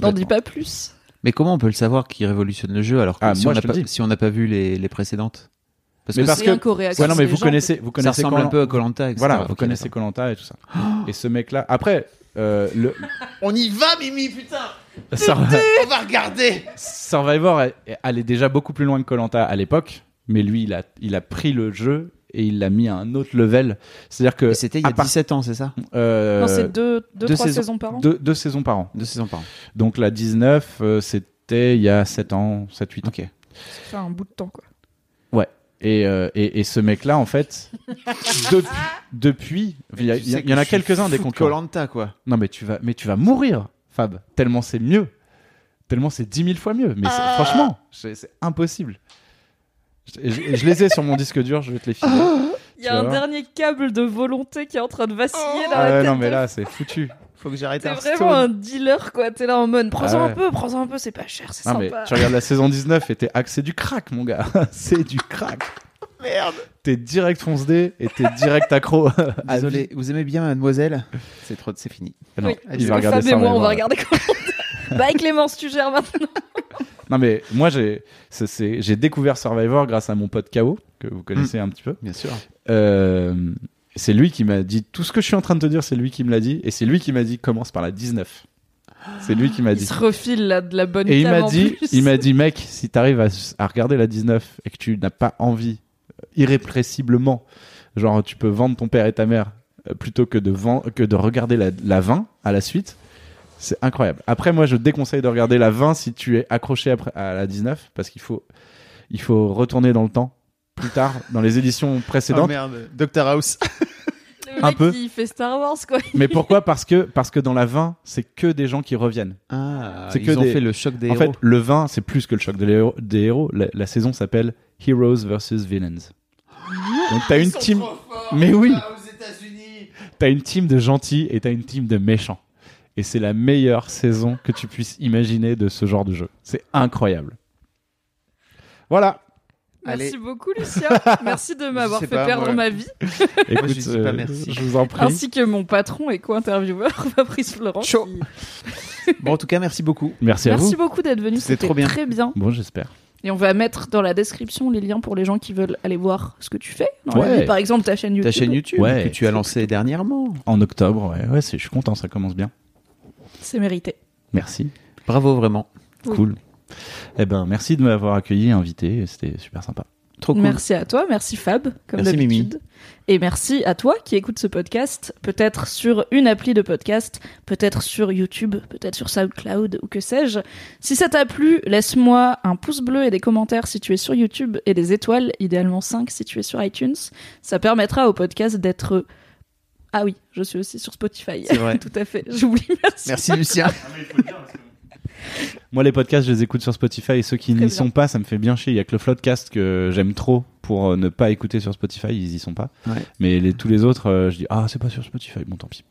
Speaker 1: N'en dis pas plus.
Speaker 2: Mais comment on peut le savoir qui révolutionne le jeu alors que
Speaker 3: Ah,
Speaker 2: si,
Speaker 3: moi,
Speaker 2: on pas, si on n'a pas vu les, les précédentes? Parce
Speaker 3: Mais
Speaker 2: que
Speaker 3: parce
Speaker 1: C'est
Speaker 3: que-
Speaker 1: un coréactif
Speaker 3: Ouais, non, mais vous
Speaker 1: gens,
Speaker 3: connaissez, vous
Speaker 2: ça
Speaker 3: connaissez
Speaker 2: ressemble un peu à Colanta.
Speaker 3: Voilà, vous connaissez Colanta et tout ça. et ce mec-là, après, euh, le,
Speaker 2: On y va, Mimi, putain
Speaker 3: Sur-
Speaker 2: On va regarder
Speaker 3: Survivor elle- allait déjà beaucoup plus loin que Colanta à l'époque, mais lui, il a, il a pris le jeu et il l'a mis à un autre level. C'est-à-dire que
Speaker 2: C'était il y a
Speaker 3: part-
Speaker 2: 17 ans, c'est ça?
Speaker 3: Euh,
Speaker 1: Non, c'est deux, deux,
Speaker 2: deux
Speaker 1: trois
Speaker 2: saisons.
Speaker 1: saisons par an.
Speaker 3: deux, deux saisons par an.
Speaker 2: Deux saisons par an.
Speaker 3: Donc la 19, euh, c'était il y a 7 ans, 7 8 ans.
Speaker 2: Ok.
Speaker 1: Ça fait un bout de temps, quoi.
Speaker 3: Et, euh, et, et ce mec-là, en fait, de- depuis, il y, a- y a- y en a quelques-uns des concurrents.
Speaker 2: Colanta, quoi.
Speaker 3: Non, mais tu vas, mais tu vas mourir, Fab. Tellement c'est mieux. Tellement c'est 10 000 fois mieux. Mais c'est- franchement, c'est c'est Je, les ai sur mon disque dur, je vais te les filer.
Speaker 1: Il y a un dernier câble de volonté qui est en train de vaciller dans
Speaker 3: Ah
Speaker 1: la
Speaker 3: ouais,
Speaker 1: tête
Speaker 3: non, mais là, c'est foutu.
Speaker 2: Faut que j'arrête
Speaker 1: T'es vraiment un dealer, quoi. T'es là en mode, prends-en
Speaker 3: Ah
Speaker 1: un
Speaker 3: ouais.
Speaker 1: peu, prends-en un peu, c'est pas cher, c'est
Speaker 3: Non, mais
Speaker 1: sympa.
Speaker 3: tu regardes la saison 19 et t'es c'est du crack, mon gars. c'est du crack.
Speaker 2: Merde
Speaker 3: T'es direct fonce dé et t'es direct accro.
Speaker 2: Désolé, vous aimez bien Mademoiselle C'est trop, c'est fini.
Speaker 3: Non,
Speaker 1: Oui.
Speaker 3: il va regarder
Speaker 1: et
Speaker 3: ça.
Speaker 1: moi, on va regarder comment. bah, Clémence, tu gères maintenant.
Speaker 3: Non, mais moi, j'ai c'est- c'est- j'ai découvert Survivor grâce à mon pote KO, que vous connaissez un petit peu.
Speaker 2: Bien sûr.
Speaker 3: Euh, c'est lui qui m'a dit tout ce que je suis en train de te dire, c'est lui qui me l'a dit. Et c'est lui qui m'a dit commence par la 19. C'est lui qui m'a
Speaker 1: Il
Speaker 3: dit.
Speaker 1: se refile là, de la bonne
Speaker 3: Et il m'a dit,
Speaker 1: plus.
Speaker 3: il m'a dit, mec, si t'arrives à, à regarder la 19 et que tu n'as pas envie, euh, irrépressiblement, genre tu peux vendre ton père et ta mère euh, plutôt que de, vend- que de regarder la, la 20 à la suite, c'est incroyable. Après, moi, je déconseille de regarder la 20 si tu es accroché après, à la 19 parce qu'il faut, il faut retourner dans le temps plus tard, dans les éditions précédentes.
Speaker 2: merde, Dr House.
Speaker 1: Le
Speaker 3: un
Speaker 1: mec
Speaker 3: peu.
Speaker 1: qui fait Star Wars, quoi.
Speaker 3: Mais pourquoi Parce que parce que dans la 20, c'est que des gens qui reviennent.
Speaker 2: Ah,
Speaker 3: C'est
Speaker 2: ils
Speaker 3: que
Speaker 2: ont
Speaker 3: des-
Speaker 2: fait le choc des
Speaker 3: en
Speaker 2: héros.
Speaker 3: fait, le 20, c'est plus que le choc de l'héros- des héros. La, la saison s'appelle Heroes versus Villains. Donc t'as une team. Mais oui. T'as une team de gentils et t'as une team de méchants. Et c'est la meilleure saison que tu puisses imaginer de ce genre de jeu. C'est incroyable. Voilà.
Speaker 1: Merci
Speaker 2: Allez.
Speaker 1: beaucoup, Lucien. Merci de m'avoir fait
Speaker 2: pas,
Speaker 1: perdre
Speaker 2: moi.
Speaker 1: ma vie.
Speaker 3: Écoute,
Speaker 2: je dis pas
Speaker 3: euh,
Speaker 2: merci.
Speaker 3: je vous en prie.
Speaker 1: Ainsi que mon patron et co-intervieweur, Fabrice Florent.
Speaker 2: Chaud.
Speaker 1: qui-
Speaker 2: Bon, en tout cas, merci beaucoup.
Speaker 3: Merci à
Speaker 1: Merci
Speaker 3: vous.
Speaker 1: beaucoup d'être venu.
Speaker 2: C'était trop bien.
Speaker 1: très bien.
Speaker 3: Bon, j'espère.
Speaker 1: Et on va mettre dans la description les liens pour les gens qui veulent aller voir ce que tu fais. dans la
Speaker 3: Ouais.
Speaker 1: vie. Par exemple, ta chaîne YouTube.
Speaker 2: Ta chaîne YouTube
Speaker 3: Ouais.
Speaker 2: que tu as lancée dernièrement.
Speaker 3: En octobre, ouais, ouais je suis content, ça commence bien.
Speaker 1: C'est mérité.
Speaker 3: Merci.
Speaker 2: Bravo, vraiment.
Speaker 1: Oui.
Speaker 3: Cool. Eh ben, merci de m'avoir accueilli et invité. C'était super sympa.
Speaker 2: Trop cool.
Speaker 1: Merci à toi, merci Fab, comme
Speaker 2: Merci, Mimi.
Speaker 1: d'habitude. Et merci à toi qui écoute ce podcast, peut-être sur une appli de podcast, peut-être sur YouTube, peut-être sur SoundCloud ou que sais-je. Si ça t'a plu, laisse-moi un pouce bleu et des commentaires si tu es sur YouTube et des étoiles, idéalement 5 si tu es sur iTunes. Ça permettra au podcast d'être... Ah oui, je suis aussi sur Spotify.
Speaker 2: C'est vrai.
Speaker 1: Tout à fait, j'oublie, merci.
Speaker 2: Merci, Lucien.
Speaker 3: Moi, les podcasts, je les écoute sur Spotify et ceux qui n'y sont pas, ça me fait bien chier. Il y a que le Floodcast que j'aime trop pour euh, ne pas écouter sur Spotify, ils y sont pas.
Speaker 2: Ouais.
Speaker 3: Mais les, tous les autres, euh, je dis ah c'est pas sur Spotify, bon tant pis.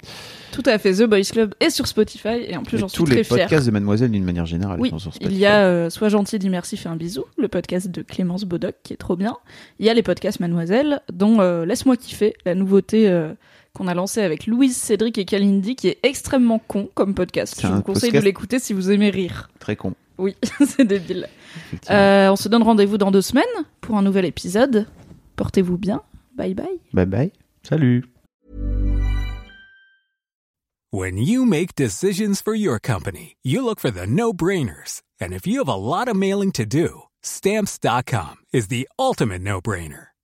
Speaker 1: Tout à fait, The Boys Club est sur Spotify et en plus j'en suis
Speaker 2: tous
Speaker 1: très
Speaker 2: les
Speaker 1: fière.
Speaker 2: podcasts de Mademoiselle, d'une manière générale,
Speaker 1: Oui,
Speaker 2: sont sur
Speaker 1: il
Speaker 2: Spotify.
Speaker 1: y a euh, Sois gentil, d'immersif et un bisou, le podcast de Clémence Bodoc qui est trop bien. Il y a les podcasts Mademoiselle, dont euh, Laisse-moi kiffer, la nouveauté euh, qu'on a lancée avec Louise, Cédric et Kalindi, qui est extrêmement con comme podcast. Je vous conseille
Speaker 2: podcast-
Speaker 1: de l'écouter si vous aimez rire.
Speaker 2: Très con.
Speaker 1: Oui, c'est débile. Euh, on se donne rendez-vous dans deux semaines pour un nouvel épisode. Portez-vous bien. Bye bye.
Speaker 2: Bye bye.
Speaker 3: Salut.
Speaker 6: When you make decisions for your company, you look for the no brainers. And if you have a lot of mailing to do, stamps.com is the ultimate no brainer.